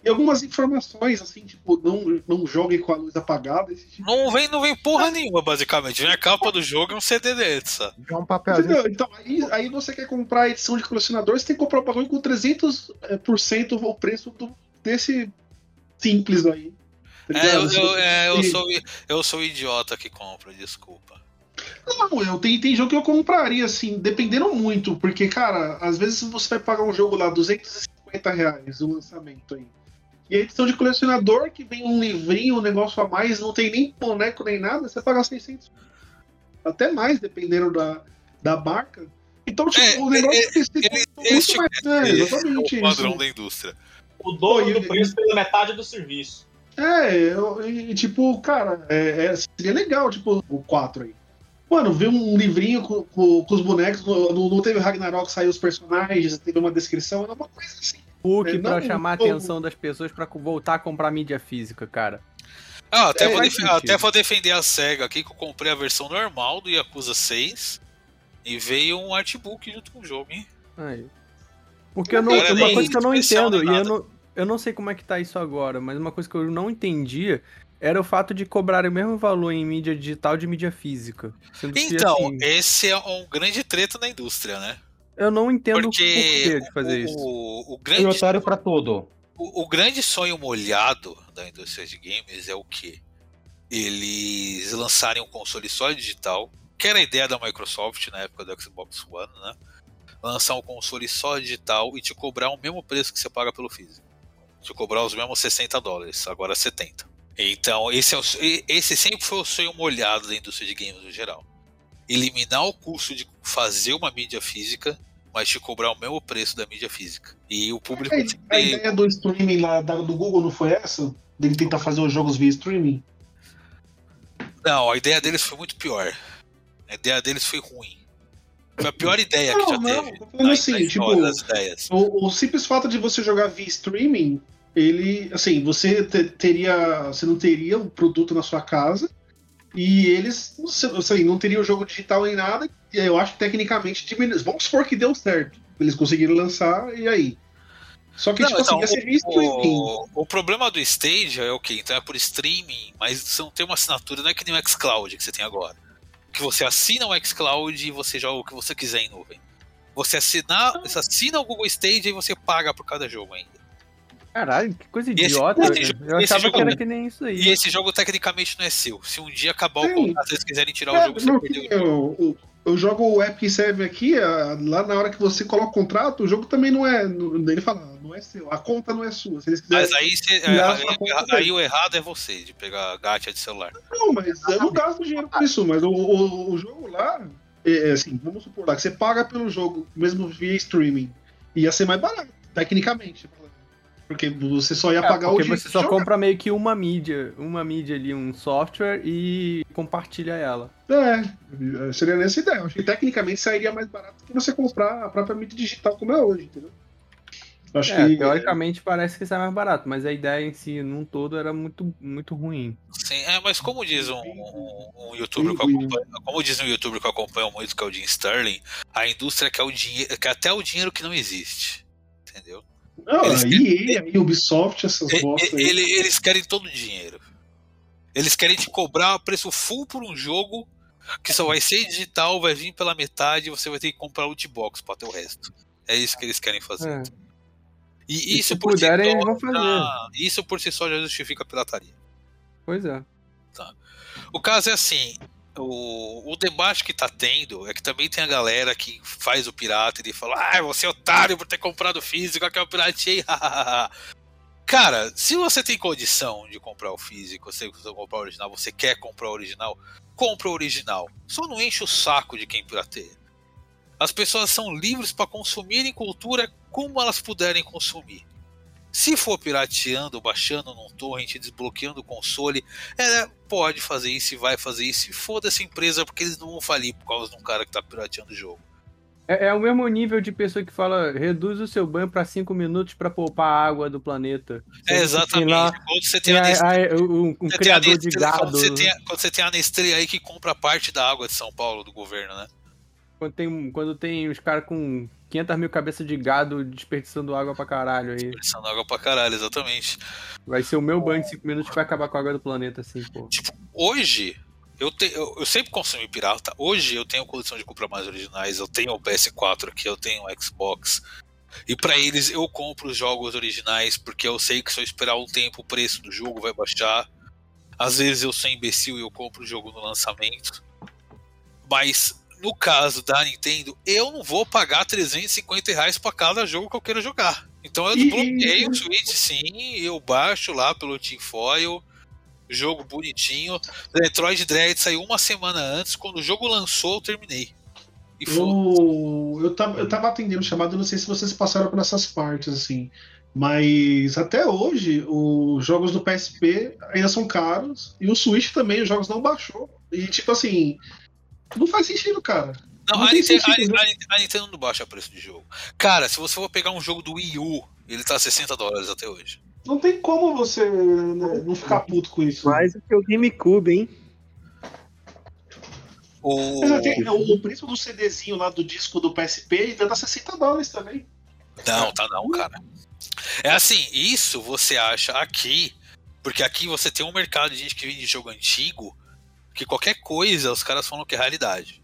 e algumas informações, assim, tipo, não, não jogue com a luz apagada. Esse tipo. Não vem, não vem porra nenhuma, basicamente. Vem a capa do jogo e um CD sabe? É um papelzinho. Entendeu? Então, aí, aí você quer comprar a edição de colecionador, você tem que comprar o bagulho com 300% o preço do, desse simples aí. É, eu, eu, é, eu, sou, eu sou o idiota que compra, desculpa. Não, eu tem, tem jogo que eu compraria, assim, dependendo muito, porque, cara, às vezes você vai pagar um jogo lá, 250 reais o lançamento aí. E a edição de colecionador, que vem um livrinho, um negócio a mais, não tem nem boneco nem nada, você paga 600. Até mais, dependendo da, da marca. Então, tipo, É, o negócio é, precisa ele- muito esse mais. É, Esse exatamente é o padrão isso. da indústria. O dobro Pô, do e- preço pela metade do serviço. É, eu- e, tipo, cara, é, é- seria legal, tipo, o 4 aí. Mano, ver um livrinho com, com- com os bonecos, não, não teve Ragnarok, saiu os personagens, teve uma descrição, era uma coisa assim. Pra não, chamar a atenção das pessoas pra voltar a comprar mídia física, cara. Ah, até, É, vou sentido. até vou defender a SEGA aqui, que eu comprei a versão normal do Yakuza 6 e veio um artbook junto com o jogo, hein? Aí. Porque eu não, uma coisa que eu não entendo, e eu não, eu não sei como é que tá isso agora, mas uma coisa que eu não entendia era o fato de cobrar o mesmo valor em mídia digital de mídia física. Sendo que, Então, assim, esse é um grande treta na indústria, né? Eu não entendo Porque o porquê de fazer o, isso. o, o grande, otário pra tudo. o, o grande sonho molhado da indústria de games é o quê? Eles lançarem um console só digital, que era a ideia da Microsoft na época do Xbox One, né? Lançar um console só digital e te cobrar o mesmo preço que você paga pelo físico. Te cobrar os mesmos 60 dólares, agora 70. Então, esse, é o, esse sempre foi o sonho molhado da indústria de games no geral. Eliminar o custo de fazer uma mídia física, mas te cobrar o mesmo preço da mídia física. E o público A, a ideia do streaming lá do Google não foi essa? Dele tentar fazer os jogos via streaming? Não, a ideia deles foi muito pior. A ideia deles foi ruim. Foi a pior ideia que já Não, teve. não, na- assim, na tipo, história das ideias. O, o simples fato de você jogar via streaming, ele, assim, você te- teria, você não teria o produto na sua casa e eles, não sei, assim, não teria o jogo digital nem nada. E eu acho que tecnicamente diminui. Vamos supor que deu certo, eles conseguiram lançar e aí. Só que Não, tipo então, assim, ia ser streaming. o, o problema do Stage é o quê? Então é por streaming, mas você não tem uma assinatura, não é que nem o xCloud que você tem agora. Que você assina o xCloud e você joga o que você quiser em nuvem. Você assina, você assina o Google Stage e você paga por cada jogo ainda. Caralho, que coisa esse- idiota. esse jogo- eu achava jogo- que era que nem isso aí. E esse jogo tecnicamente não é seu. Se um dia acabar o Sim. contrato, se eles quiserem tirar o É, jogo, você perdeu. eu, eu, eu jogo o Epic Serve aqui, a- lá na hora que você coloca o contrato, o jogo também não é. não- Ele fala, não é seu, a conta não é sua. Se eles quiserem. Mas aí, você- tirar é, a sua aí- conta aí o errado é você, de pegar gacha de celular. Não, mas eu não gasto dinheiro com isso, mas o, o, o jogo lá, é, é assim, vamos supor lá, que você paga pelo jogo, mesmo via streaming, ia ser mais barato, tecnicamente. Porque você só ia É, pagar o porque você só jogar. compra meio que uma mídia, uma mídia ali, um software e compartilha ela. É, seria nessa ideia. Eu acho que tecnicamente sairia mais barato que você comprar a própria mídia digital como é hoje, entendeu? Eu acho É, que. teoricamente parece que sai mais barato, mas a ideia em si, num todo, era muito, muito ruim. Sim, é, mas como diz um, um, um youtuber que eu acompanho, como diz um youtuber que eu acompanho muito, que é o Jim Sterling, a indústria quer, o dinheiro, quer até o dinheiro que não existe. Entendeu? Não, eles- aí, aí, Ubisoft, essas E- bostas e- aí. ele- eles querem todo o dinheiro. Eles querem te cobrar preço full por um jogo que só vai ser digital, vai vir pela metade e você vai ter que comprar loot box pra ter o resto. É isso que eles querem fazer. É. E E isso por si puderem, só vão fazer. já- Isso por si só já justifica a pirataria. Pois é. O caso é assim, o, o debate que tá tendo é que também tem a galera que faz o pirata e fala, ah, você é otário por ter comprado físico, que eu piratei. Cara, se você tem condição de comprar o físico, você comprar o original, você quer comprar o original, compra o original. Só não enche o saco de quem pirateia. As pessoas são livres para consumirem cultura como elas puderem consumir. Se for pirateando, baixando num torrent, desbloqueando o console, ela pode fazer isso e vai fazer isso. E foda-se a empresa, porque eles não vão falir por causa de um cara que tá pirateando o jogo. É, é o mesmo nível de pessoa que fala, reduz o seu banho pra 5 minutos pra poupar a água do planeta. É Sendo que exatamente. lá- Quando você tem Tem a Nestlé, um, um você tem a criador de Nestlé- gado. Quando você, tem a, quando você tem a Nestlé aí que compra parte da água de São Paulo do governo, né? Quando tem, quando tem os caras com 500 mil cabeças de gado desperdiçando água pra caralho aí. Desperdiçando água pra caralho, exatamente. Vai ser o meu banho de 5 minutos que vai acabar com a água do planeta, assim, pô. Tipo, hoje, eu, te, eu, eu sempre consumi pirata. Hoje eu tenho condição de comprar mais originais. Eu tenho o PS4 aqui, eu tenho o Xbox. E pra eles eu compro os jogos originais, porque eu sei que se eu esperar um tempo o preço do jogo vai baixar. Às vezes eu sou imbecil e eu compro o jogo no lançamento. Mas no caso da Nintendo, eu não vou pagar 350 reais pra cada jogo que eu queira jogar. Então eu E- o Switch sim, eu baixo lá pelo Tinfoil, jogo bonitinho. Detroit Dread saiu uma semana antes, quando o jogo lançou eu terminei. E foi. Eu, eu, tava, eu tava atendendo o chamado, não sei se vocês passaram por essas partes, assim. Mas até hoje, os jogos do PSP ainda são caros. E o Switch também, os jogos não baixou. E tipo assim, não faz sentido, cara. Não, não a, Nintendo, sentido, a- a- a Nintendo não baixa preço de jogo. Cara, se você for pegar um jogo do Wii U, ele tá 60 dólares até hoje. Não tem como você né, não ficar puto com isso. Mais do que o GameCube, hein? O... Até o, o preço do CDzinho lá do disco do PSP ainda dá 60 dólares também. Não, tá não, cara. É assim, isso você acha aqui, porque aqui você tem um mercado de gente que vende jogo antigo, que qualquer coisa os caras falam que é realidade.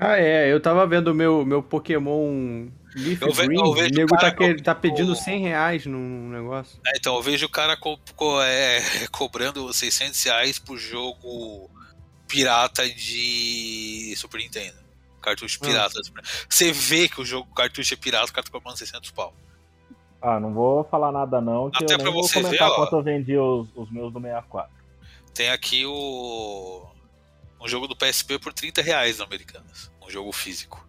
Ah, é, eu tava vendo o meu, meu Pokémon Leaf Eu ve- Green, eu vejo o nego tá, que- com- tá pedindo com- 100 reais num negócio. É, então eu vejo o cara co- co- é, *laughs* cobrando 600 reais por jogo pirata de Super Nintendo. Cartucho pirata. Super- Você vê que o jogo cartucho é pirata, o cara tá cobrando 600 pau. Ah, não vou falar nada não, que Até eu pra nem vou você comentar ver, ó. quanto eu vendi os, os meus do 64. Tem aqui o. Um jogo do PSP por 30 reais Americanas. Um jogo físico.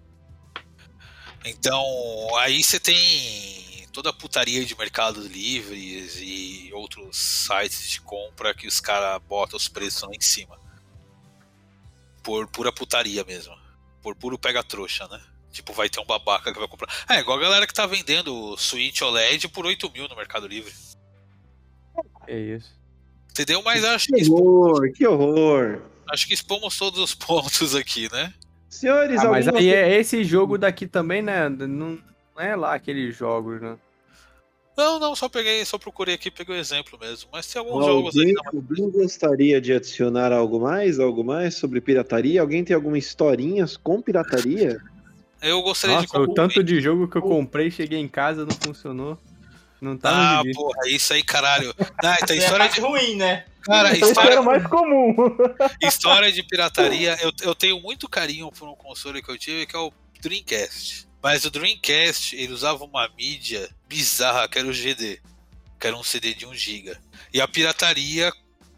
Então, aí você tem toda a putaria de mercados livres e outros sites de compra que os caras botam os preços lá em cima. Por pura putaria mesmo. Por puro pega-trouxa, né? Tipo, vai ter um babaca que vai comprar. É, igual a galera que tá vendendo Switch OLED por 8 mil no Mercado Livre. É isso. Entendeu? Mas acho que, Que horror, que horror. acho que expomos todos os pontos aqui, né? Senhores, Ah, mas aí é esse jogo daqui também, né? Não, não é lá aqueles jogos, né? Não, não, só peguei, só procurei aqui, peguei o exemplo mesmo. Mas tem alguns jogos aí. Alguém, alguém gostaria de adicionar algo mais? Algo mais sobre pirataria? Alguém tem alguma historinha com pirataria? Eu gostaria de Nossa, o concluir- tanto de jogo que eu comprei, cheguei em casa, não funcionou. Não tá Ah, no gibi. porra, isso aí, caralho. Ah, então *laughs* Isso é a história parte de. ruim, né? Cara, era história, o mais comum. *laughs* história de pirataria, eu, eu tenho muito carinho por um console que eu tive, que é o Dreamcast. Mas o Dreamcast, ele usava uma mídia bizarra, que era o GD. Que era um CD de 1GB. E a pirataria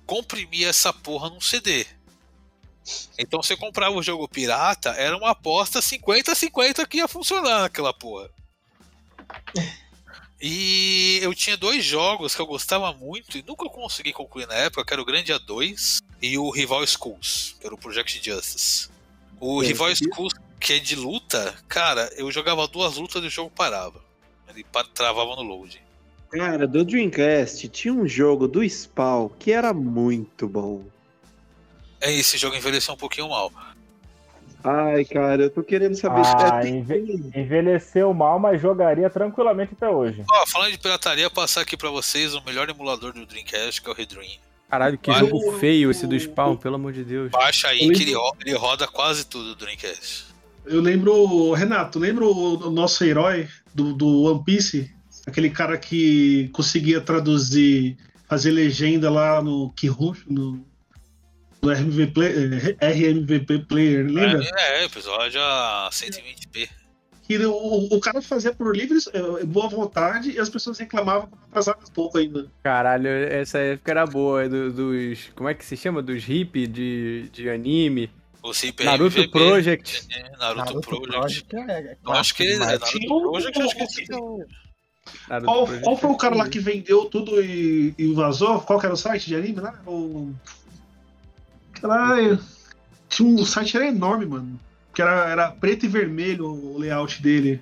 comprimia essa porra num CD. Então você comprava o jogo pirata, era uma aposta 50-50 que ia funcionar aquela porra. E eu tinha dois jogos que eu gostava muito e nunca consegui concluir na época, que era o Grande A2 e o Rival Schools, que era o Project Justice. O É, Rival que- Schools, que é de luta, cara, eu jogava duas lutas e o jogo parava. Ele travava no load. Cara, do Dreamcast tinha um jogo do Spawn que era muito bom. É, esse jogo envelheceu um pouquinho mal. Ai, cara, eu tô querendo saber. Ah, É, tem- enve- envelheceu mal, mas jogaria tranquilamente até hoje. Ó, falando de pirataria, passar aqui pra vocês o melhor emulador do Dreamcast, que é o Redream. Caralho, que Vai. jogo feio esse do Spawn, pelo amor de Deus. Baixa aí Eu que ele, ele roda quase tudo do Dreamcast. Eu lembro, Renato, lembra o, o nosso herói do, do One Piece? Aquele cara que conseguia traduzir, fazer legenda lá no Kirush, no, no RMV Play- eh, RMVP Player, lembra? É, é, episódio a 120p. Que o, o cara fazia por livre eh, boa vontade e as pessoas reclamavam que atrasava um pouco ainda. Caralho, essa época era boa, é do- dos. Como é que se chama? Dos hip de, de anime. O Super Naruto MVP, Project. né? Naruto, Naruto Project. Project é Eu acho que é Naruto. Project, acho que é Qual, qual foi o cara lá é que vendeu tudo e, e vazou? Qual que era o site de anime lá? O... Caralho. Tinha um o site era enorme, mano. Que era, era preto e vermelho o layout dele.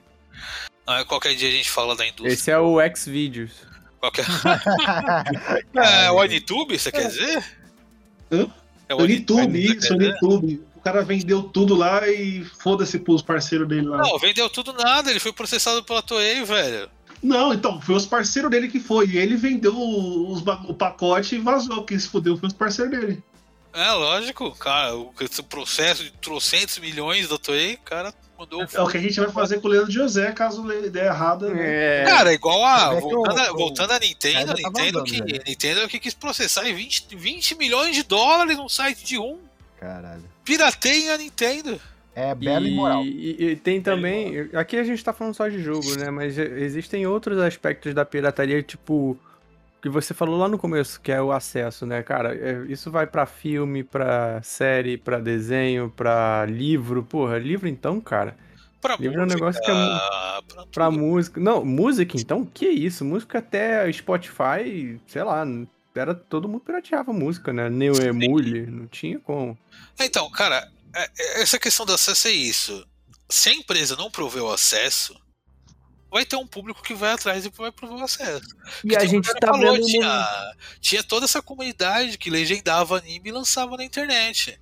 Ah, qualquer dia a gente fala da indústria. Esse é o Xvideos. Qualquer... *laughs* é o Anitube, você quer dizer? Hã? É O YouTube, Anitube, isso, o você quer dizer? YouTube. O cara vendeu tudo lá e foda-se pros parceiros dele lá. Não, vendeu tudo nada, ele foi processado pela Toei, velho. Não, então, foi os parceiros dele que foi. E ele vendeu os o pacote e vazou. Quem se fudeu foi os parceiros dele. É, lógico, cara, o esse processo de trocentos milhões da Toei, o cara mandou. É o que a gente vai fazer com o Leandro José, caso ele der errada. né? É, Cara, igual a. É voltando, a o- voltando a Nintendo, tá Nintendo, que, velho. Nintendo que quis processar em 20, 20 milhões de dólares num site de um. Caralho. Pirateia a Nintendo. É belo e moral. E, e tem também. Aqui a gente tá falando só de jogo, né? Mas existem outros aspectos da pirataria, tipo. Que você falou lá no começo, que é o acesso, né, cara? É, Isso vai pra filme, pra série, pra desenho, pra livro. Porra, livro então, cara. Pra Livro é um música, negócio que é pra música. Não, música então? Que isso? Música até Spotify, sei lá. Era, todo mundo pirateava música, né? Neo Emule, não tinha como. Então, cara, é- é- essa questão do acesso é isso. Se a empresa não prover o acesso, vai ter um público que vai atrás e vai prover o acesso. E a gente tá falou, vendo. tinha, tinha toda essa comunidade que legendava anime e lançava na internet.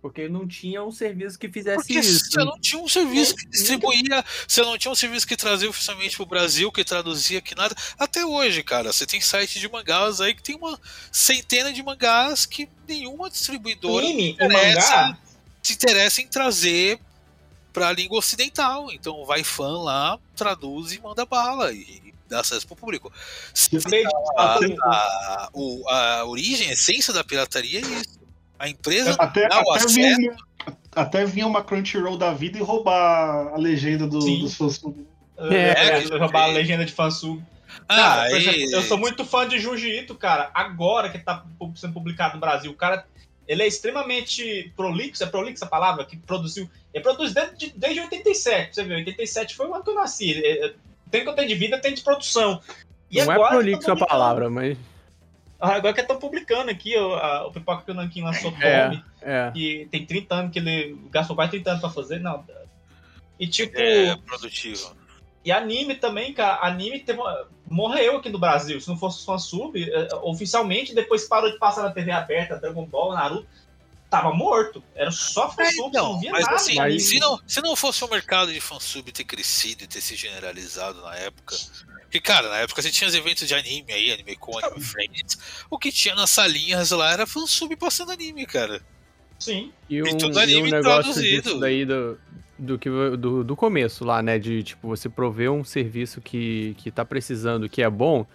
Porque não tinha um serviço que fizesse Porque isso. você não tinha um serviço que distribuía, você não tinha um serviço que trazia oficialmente pro Brasil, que traduzia que nada. Até hoje, cara, você tem site de mangás aí que tem uma centena de mangás que nenhuma distribuidora Anime interessa, mangá. se interessa em trazer pra língua ocidental. Então vai fã lá, traduz e manda bala e dá acesso pro público. Se Leite, a, a, o- a origem, a essência da pirataria é isso. A empresa Até, dá o até, acesso. vinha, até vinha uma Crunchyroll da vida e roubar a legenda do, Sim. dos fãs. É, É, é, roubar a legenda de fansub. Ah, Cara, exemplo, eu sou muito fã de Ito, cara. Agora que tá sendo publicado no Brasil, o cara, ele é extremamente prolixo, é prolixo a palavra, que produziu. Ele produz desde, desde 87, você vê, 87 foi o ano que eu nasci. É, é, Tem que eu tenho de vida, tem de produção. E não é prolixo a palavra, mas. Ah, Agora que estão publicando aqui, o, a- o Pipoca que o Nankin lançou É. Fome, É. que tem 30 anos que ele gastou quase 30 anos pra fazer, não. E tipo, É produtivo. e anime também, cara, anime teve uma- morreu aqui no Brasil. Se não fosse fã sub, eh, oficialmente, depois parou de passar na TV aberta, Dragon Ball, Naruto, tava morto. Era só fã sub, você não via mas nada assim, anime. se não, se não fosse o mercado de fansub ter crescido e ter se generalizado na época. Porque, cara, na época você tinha os eventos de anime aí, Anime Com, Anime *laughs* Friends. O que tinha nas salinhas lá era fansub passando anime, cara. Sim. E um, tudo e anime um negócio traduzido. disso daí do, do, que, do, do começo lá, né? De, tipo, você prover um serviço que, que tá precisando, que é bom,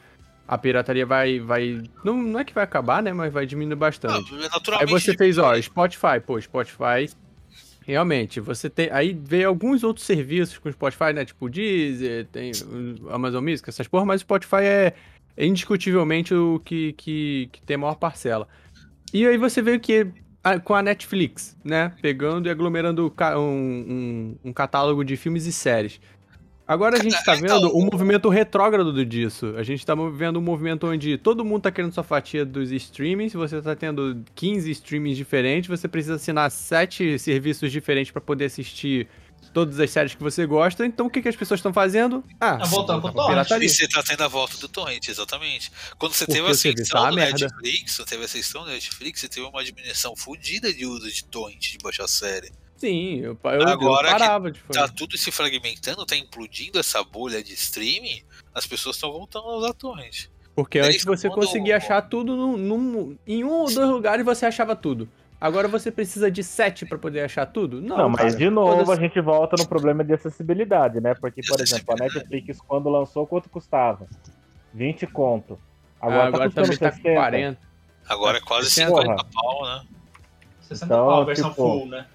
a pirataria vai... vai não, não é que vai acabar, né? Mas vai diminuir bastante. Não, é Aí você fez, ó, Spotify, pô, Spotify. Realmente, você tem. Aí veio alguns outros serviços com Spotify, né? Tipo Deezer, tem Amazon Music, essas porra, mas o Spotify é indiscutivelmente o que, que, que tem a maior parcela. E aí você veio que a- com a Netflix, né? Pegando e aglomerando um, um, um catálogo de filmes e séries. Agora a gente tá Então, vendo um movimento retrógrado disso. A gente tá vendo um movimento onde todo mundo tá querendo sua fatia dos streamings, você tá tendo 15 streamings diferentes, você precisa assinar 7 serviços diferentes pra poder assistir todas as séries que você gosta. Então o que, que as pessoas estão fazendo? Ah, Tá voltando pro torrent. E você tá tendo a volta do torrent, exatamente. Quando você Porque teve a ascensão tá do merda. Netflix, você teve a ascensão do Netflix, você teve uma diminuição fodida de uso de torrent, de baixar série. Sim, eu, eu, Agora eu que parava de Tá fazer. tudo se fragmentando, tá implodindo essa bolha de streaming, as pessoas estão voltando a usar torrent. Porque É antes você conseguia achar tudo num, num- em um ou dois lugares você achava tudo. Agora você precisa de sete pra poder achar tudo? Não, Não, mas cara. de novo Todas- a gente volta no problema de acessibilidade, né? Porque, por exemplo, a. Netflix, quando lançou, quanto custava? 20 conto. Ah, Agora, agora tá custando também tá com 60. 40. Agora é quase Esse é 50 porra. pau, né? 60 Então, pau, a versão tipo, full, né?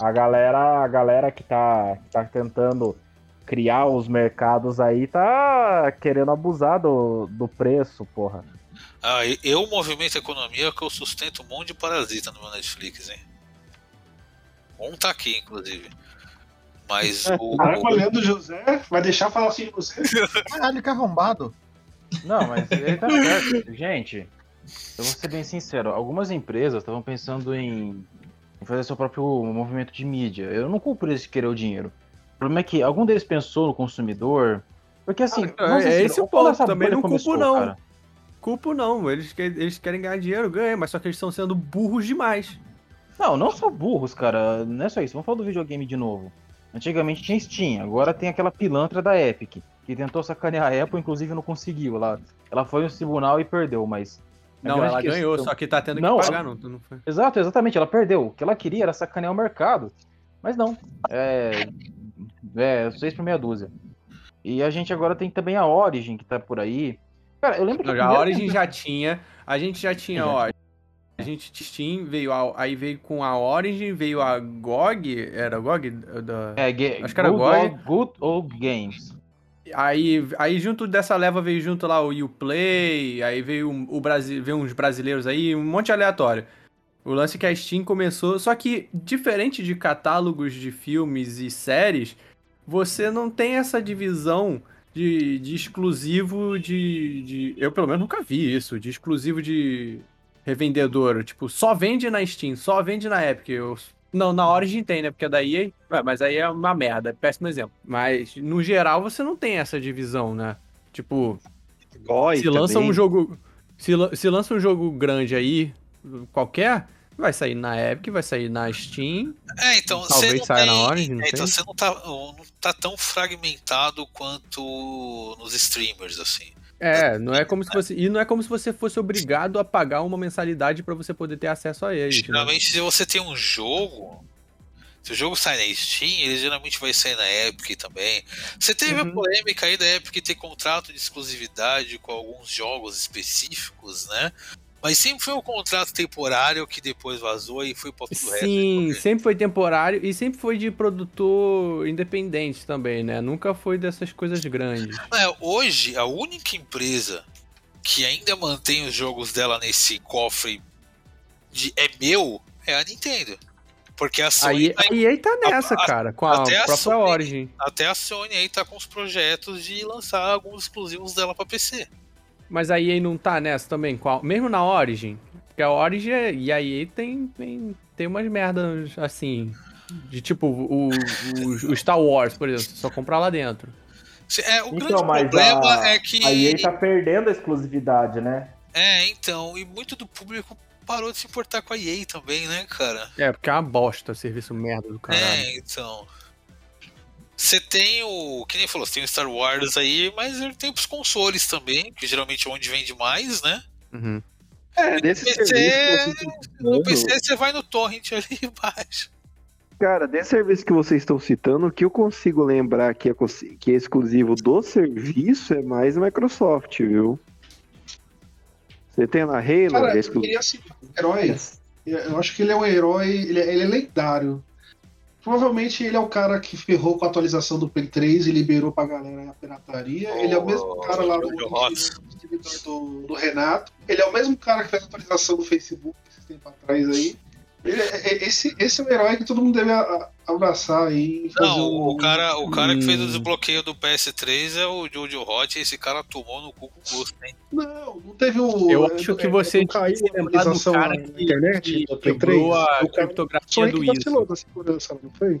A galera, a galera que tá, que tá tentando criar os mercados aí tá querendo abusar do, do preço, porra. Ah, e- eu movimento a economia que eu sustento um monte de parasita no meu Netflix, hein? Um tá aqui, inclusive. Mas *laughs* o. Caraca, o Leandro José vai deixar falar assim de você? *laughs* Caralho, que arrombado. Não, mas ele tá certo. Gente, eu vou ser bem sincero. Algumas empresas estavam pensando em, em fazer seu próprio movimento de mídia. Eu não culpo eles de querer o dinheiro. O problema é que algum deles pensou no consumidor. Porque assim, Ah, é sinceros, esse o ponto, também não culpo começou, não. cara, Culpo não, eles, que- eles querem ganhar dinheiro, ganha, mas só que eles estão sendo burros demais. Não, não só burros, cara. Não é só isso. Vamos falar do videogame de novo. Antigamente tinha Steam, agora tem aquela pilantra da Epic, que tentou sacanear a Apple, inclusive não conseguiu. Ela, ela foi no tribunal e perdeu, mas. Não, ela ganhou, questão- só que tá tendo Não, que pagar, não, não foi. Exato, exatamente, ela perdeu. O que ela queria era sacanear o mercado. Mas não. É. É, seis por meia dúzia. E a gente agora tem também a Origin, que tá por aí. Cara, eu lembro que Não, a Origin já tinha. A gente já tinha, Já ó. A gente Steam veio a, aí veio com a Origin, veio a GOG, era GOG da É, ga- Acho que era Good, GOG. Good Old Games. Aí, aí junto dessa leva veio junto lá o Uplay, aí veio um, o Brasil, veio uns brasileiros aí, um monte aleatório. O lance é que a Steam começou, só que diferente de catálogos de filmes e séries, você não tem essa divisão de, de exclusivo de, de. Eu pelo menos nunca vi isso, de exclusivo de revendedor. Tipo, só vende na Steam, só vende na Epic. Eu, não, na Origin tem, né? Porque daí. Ué, mas aí é uma merda, é péssimo exemplo. Mas no geral você não tem essa divisão, né? Tipo, Gói se lança também. um jogo. Se, se lança um jogo grande aí, qualquer, vai sair na Epic, vai sair na Steam. É, então, você Talvez não saia tem, na Origin, não é, então você não tá, não tá tão fragmentado quanto nos streamers, assim. É, não é como se você. E não é como se você fosse obrigado a pagar uma mensalidade pra você poder ter acesso a eles. né? Geralmente, se você tem um jogo, se o jogo sai na Steam, ele geralmente vai sair na Epic também. Você teve Uhum. a polêmica aí da Epic ter contrato de exclusividade com alguns jogos específicos, né? Mas sempre foi um contrato temporário que depois vazou e foi pra tudo o resto. Sim, sempre foi temporário e sempre foi de produtor independente também, né? Nunca foi dessas coisas grandes. É, hoje, a única empresa que ainda mantém os jogos dela nesse cofre de é meu é a Nintendo. Porque a Sony Aí, tá a EA tá nessa, a- cara, com a própria Sony- Origin. Até a Sony aí tá com os projetos de lançar alguns exclusivos dela pra PC. Mas a EA não tá nessa também, a- mesmo na Origin. Porque a Origin é- e a EA tem, tem, tem umas merdas assim. De tipo, o, o, o Star Wars, por exemplo, só comprar lá dentro. É, o Então, grande mas problema a- é que. A EA tá perdendo a exclusividade, né? É, então, e muito do público parou de se importar com a EA também, né, cara? É, porque é uma bosta, serviço merda do caralho. É, então. Você tem o. Que nem falou, você tem o Star Wars aí, mas ele tem pros consoles também, que geralmente é onde vende mais, né? Uhum. É, desse PC, serviço No PC você vai no torrent *laughs* ali e baixa. Cara, desse serviço que vocês estão citando, o que eu consigo lembrar que é, que é exclusivo do serviço é mais Microsoft, viu? Você tem na Halo, Cara, é eu exclusivo. queria citar um herói. Eu acho que ele é um herói, ele é, ele é lendário. Provavelmente ele é o cara que ferrou com a atualização do Play 3 e liberou pra galera a pirataria. ele é o mesmo Oh, cara lá do, do do, do Renato. Ele é o mesmo cara que fez a atualização do Facebook esses tempos atrás aí. Ele é- é- esse, esse é o herói que todo mundo deve abraçar aí. e Não, um- o cara, o cara que fez o Hum. desbloqueio do PS3 é o Jojo Hot e esse cara tomou no cu com gosto, hein? Não, não teve o. Eu acho que você caiu a atualização cara na que- internet que do Play 3. quebrou a O criptografia do da segurança, não foi?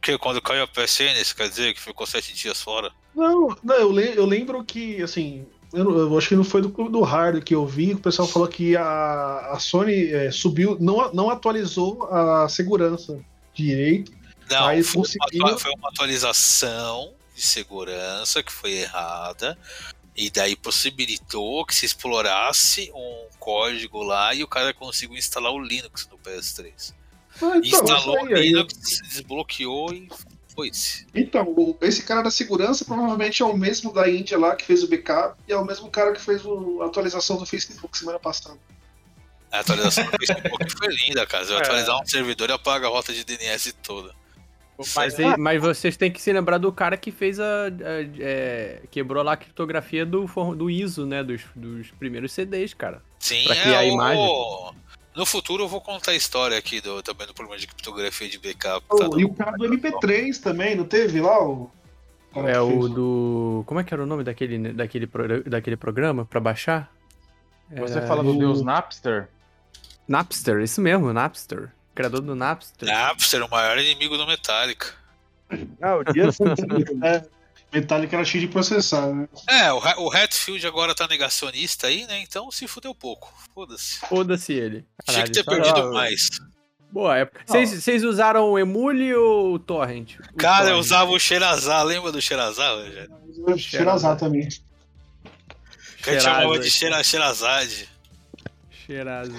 Porque quando caiu a PSN, isso quer dizer que ficou sete dias fora. Não, não eu, le- eu lembro que, assim, eu, eu acho que não foi do Clube do Hard que eu vi, que o pessoal falou que a, a Sony é, subiu, não, não atualizou a segurança direito. Não, Aí foi, conseguiram- uma, foi uma atualização de segurança que foi errada. E daí possibilitou que se explorasse um código lá e o cara conseguiu instalar o Linux no PS3. Ah, então, Instalou o Linux, desbloqueou e foi-se. então, o- esse cara da segurança provavelmente é o mesmo da Índia lá que fez o backup e é o mesmo cara que fez o- a atualização do Facebook semana passada. A atualização do Facebook foi linda, cara. Você vai É. atualizar um servidor e apaga a rota de DNS toda. Mas, ele- mas vocês têm que se lembrar do cara que fez a. a- é, quebrou lá a criptografia do, do ISO, né? Dos, dos primeiros CDs, cara. Sim, Pra é criar a o- imagem. No futuro eu vou contar a história aqui do, também do problema de criptografia de backup. Oh, tá? e o cara do MP3 também, não teve lá? O cara É o do. Como é que era o nome daquele, daquele, pro- daquele programa pra baixar? Você Era fala do Deus Napster? Napster, isso mesmo, Napster. Criador do Napster. Napster, o maior inimigo do Metallica. Ah, o dia É, Metallica era cheio de processar, né? É, o, o Hatfield agora tá negacionista aí, né? Então se fudeu pouco. Foda-se. Foda-se ele. Tinha que ter Caralho, perdido só- mais. Boa época. Vocês usaram o Emule ou o Torrent? O Cara, eu Torrent. usava o Xerazá, lembra do Xerazá, Rogério? Xerazade também. Que a gente chamava de Xeraza. Xera- Xerazade. Xeraza.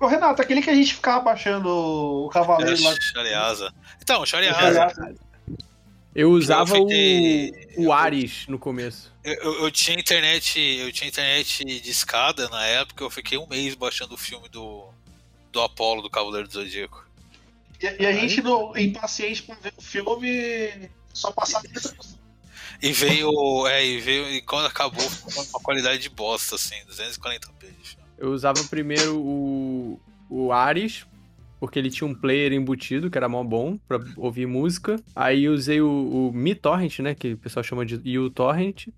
Ô, Renato, aquele que a gente ficava baixando o cavaleiro lá. Xareasa. Então, Xareasa. Eu usava Eu o, fiquei- o Ares no começo. Eu, eu- eu tinha internet, eu tinha internet de escada na época, eu fiquei um mês baixando o filme do, do Apollo, do Cavaleiro do Zodíaco. E, e a gente, no, impaciente pra ver o filme, só passava E veio, é, e veio, e quando acabou, ficou uma qualidade de bosta, assim, 240p. Eu usava primeiro o, o Ares, porque ele tinha um player embutido, que era mó bom pra ouvir música. Aí usei o, o Mi Torrent, né, que o pessoal chama de uTorrent.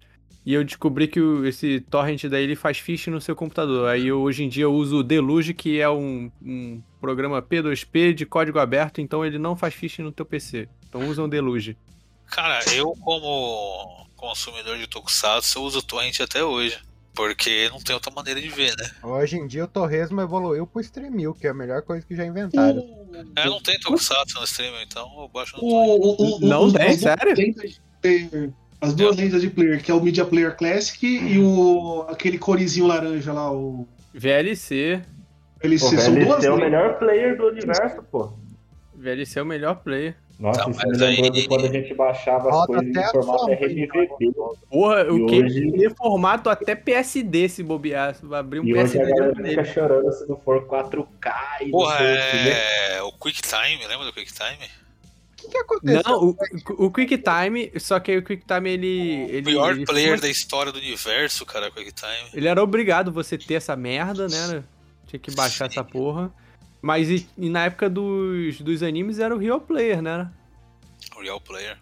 E eu descobri que o- esse torrent daí ele faz phishing no seu computador. Aí eu, hoje em dia eu uso o Deluge, que é um, um programa P2P de código aberto, então ele não faz phishing no teu PC. Então usam o Deluge. Cara, eu como consumidor de Tokusatsu, eu uso o Torrent até hoje. Porque não tem outra maneira de ver, né? Hoje em dia o Torresmo evoluiu pro Streamil, que é a melhor coisa que já inventaram. É, não tem Tokusatsu no stream, então eu baixo no o, o, Não os- tem, duas sério? player- as duas lendas de player, que é o Media Player Classic e o aquele corizinho laranja lá, o VLC. LC. Pô, São duas VLC é o melhor player do universo, pô. VLC é o melhor player. Nossa, Tá, isso me mas lembrou aí- de quando a gente baixava as coisas em formato RMVB. Porra, E o que hoje- formato até PSD se bobear. Se vai abrir um E hoje a PSD galera fica chorando se não for 4K e não Porra, sei o quê. é. O QuickTime, lembra do QuickTime? O que, que aconteceu? Não, o, o QuickTime, só que o QuickTime ele. O ele pior ele, player da história do universo, cara, QuickTime. ele era obrigado você ter essa merda, né? Tinha que baixar essa porra. Mas e, e na época dos, dos animes era o Real Player, né? O Real Player.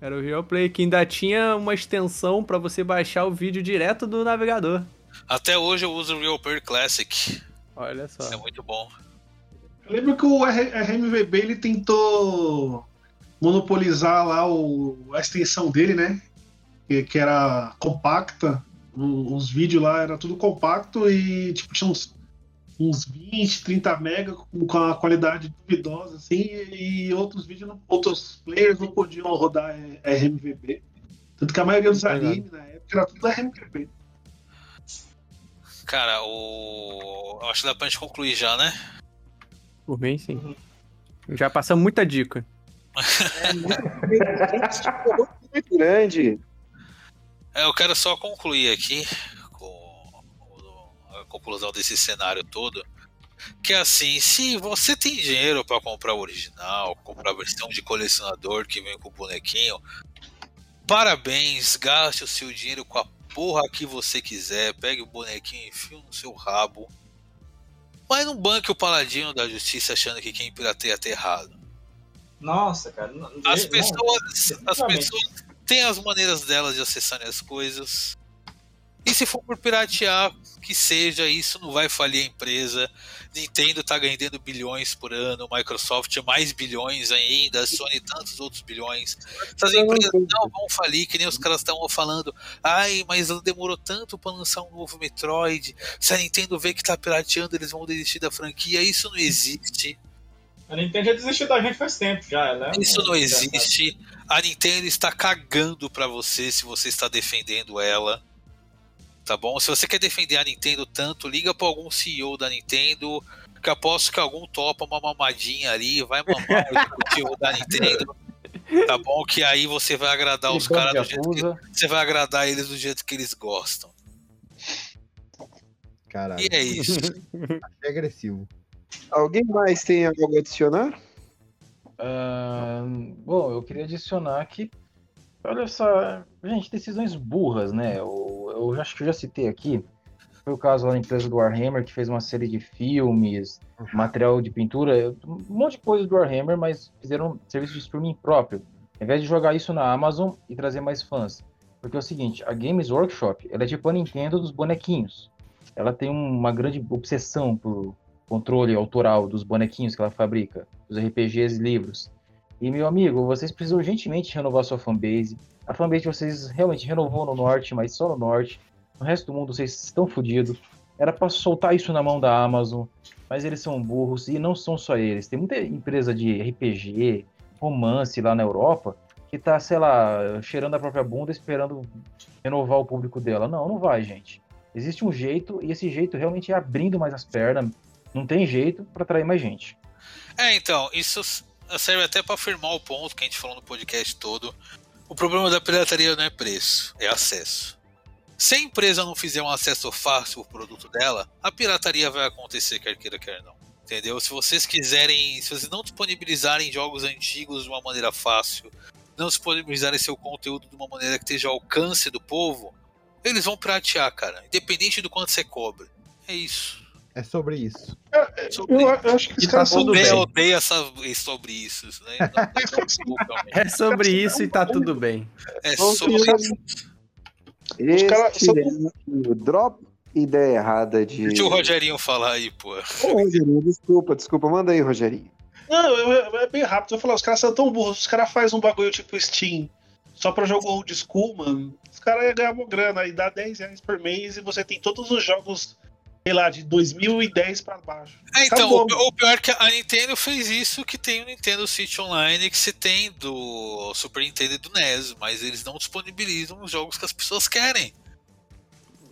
Era o Real Player que ainda tinha uma extensão pra você baixar o vídeo direto do navegador. Até hoje eu uso o Real Player Classic. Olha só. É muito bom. Eu lembro que o RMVB ele tentou monopolizar lá o, a extensão dele, né? Que, que era compacta. O- os vídeos lá era tudo compacto e tipo, tinha uns, uns 20, 30 mega com, com a qualidade duvidosa, assim, e, e outros vídeos, não- outros players não podiam rodar eh, RMVB. Tanto que a maioria dos animes na época era tudo RMVB. Cara, o. eu Acho que dá pra gente concluir já, né? Por mim, sim. Já passamos muita dica. Muito grande. É, eu quero só concluir aqui conclusão desse cenário todo. Que é assim, se você tem dinheiro pra comprar o original, comprar a versão de colecionador que vem com o bonequinho, parabéns, gaste o seu dinheiro com a porra que você quiser, pegue o bonequinho e enfia no seu rabo. Mas não banque o paladino da justiça achando que quem pirateia tá errado. Nossa, cara. Não, As não, pessoas, as definitivamente. pessoas têm as maneiras delas de acessarem as coisas. E se for por piratear, que seja, isso não vai falir a empresa. Nintendo tá ganhando bilhões por ano, Microsoft mais bilhões ainda, Sony tantos outros bilhões. Essas empresas não vão falir, que nem os caras estavam falando. Ai, mas demorou tanto pra lançar um novo Metroid. Se a Nintendo vê que tá pirateando, eles vão desistir da franquia. Isso não existe. A Nintendo já desistiu da gente faz tempo já, né? Isso não existe. A Nintendo está cagando pra você se você está defendendo ela. Tá bom? Se você quer defender a Nintendo tanto, liga pra algum CEO da Nintendo. Que aposto que algum topa uma mamadinha ali, vai mamar o executivo da Nintendo. Tá bom? Que aí você vai agradar os Bando caras do jeito que. Você vai agradar eles do jeito que eles gostam. Caralho, E é isso. *laughs* é agressivo. Alguém mais tem algo a adicionar? Ah, bom, eu queria adicionar que, olha só, gente, decisões burras, né? Eu, eu acho que eu já citei aqui. Foi o caso lá da empresa do Warhammer, que fez uma série de filmes, material de pintura, um monte de coisa do Warhammer, mas fizeram serviço de streaming próprio. Ao invés de jogar isso na Amazon e trazer mais fãs. Porque é o seguinte, a Games Workshop, ela é tipo a Nintendo dos bonequinhos. Ela tem uma grande obsessão por controle autoral dos bonequinhos que ela fabrica, dos RPGs e livros. E, meu amigo, vocês precisam urgentemente renovar sua fanbase. A fanbase de vocês realmente renovou no norte, mas só no norte. No resto do mundo vocês estão fodidos. Era pra soltar isso na mão da Amazon, mas eles são burros e não são só eles. Tem muita empresa de RPG, romance lá na Europa que tá, sei lá, cheirando a própria bunda esperando renovar o público dela. Não, não vai, gente. Existe um jeito e esse jeito realmente é abrindo mais as pernas. Não tem jeito pra atrair mais gente. É, então, isso serve até pra afirmar o ponto que a gente falou no podcast todo. O problema da pirataria não é preço, é acesso. Se a empresa não fizer um acesso fácil ao produto dela, a pirataria vai acontecer, quer queira, quer não. Entendeu? Se vocês quiserem, se vocês não disponibilizarem jogos antigos de uma maneira fácil, não disponibilizarem seu conteúdo de uma maneira que esteja ao alcance do povo, eles vão piratear, cara. Independente do quanto você cobra. É isso. É sobre isso. Sobre Eu, eu acho que os E tá caras são tudo Eu bem. odeio essa, sobre isso. Né? *laughs* É sobre isso e tá tudo bem. É sobre isso. Esse caras drop ideia errada de. Deixa o Rogerinho falar aí, pô. Ô, Rogerinho, desculpa, desculpa, manda aí, Rogerinho. Não, eu- eu- é bem rápido. Eu vou falar, os caras são tão burros. Os caras fazem um bagulho tipo Steam só pra jogo old school, mano. Os caras iam ganhar uma grana e dá 10 reais por mês e você tem todos os jogos, sei lá, de 2010 pra baixo. É, então, o, o pior é que a Nintendo fez isso que tem o Nintendo Switch Online que se tem do Super Nintendo e do NES, mas eles não disponibilizam os jogos que as pessoas querem.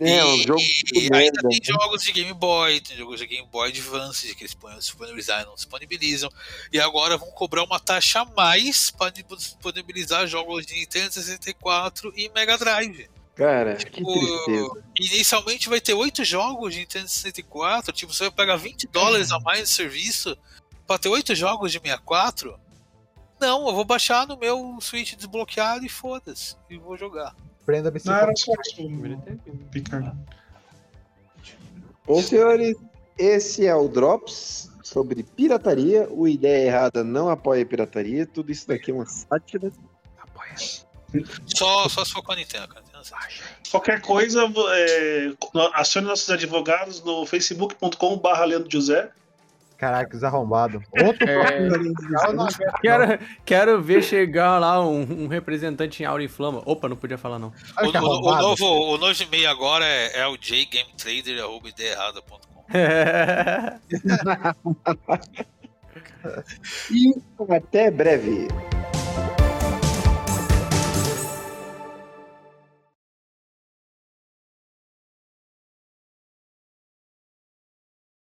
É, e, um jogo e ainda tem jogos de Game Boy, tem jogos de Game Boy Advance que eles disponibilizar e não disponibilizam. E agora vão cobrar uma taxa a mais para disponibilizar jogos de Nintendo 64 e Mega Drive. Cara, que Tipo, tristeza. Inicialmente vai ter oito jogos de Nintendo 64. Tipo, você vai pagar 20 dólares a mais de serviço pra ter oito jogos de 64? Não, eu vou baixar no meu Switch desbloqueado e foda-se. E vou jogar. Prenda a Não era só Ricardo. Bom, senhores, esse é o Drops sobre pirataria. O Ideia Errada não apoia pirataria. Tudo isso daqui é uma sátira. Só, só se for com a Nintendo, cara. Qualquer coisa, é, acione nossos advogados no facebook.com.br Leandro José. Caraca, os arrombados. Outro É. Quero, quero ver chegar lá um, um representante em Aura e Flama. Opa, não podia falar não. O, o- o arrombado. novo, o novo e-mail agora é ljgametrader.com. *laughs* *laughs* E até breve.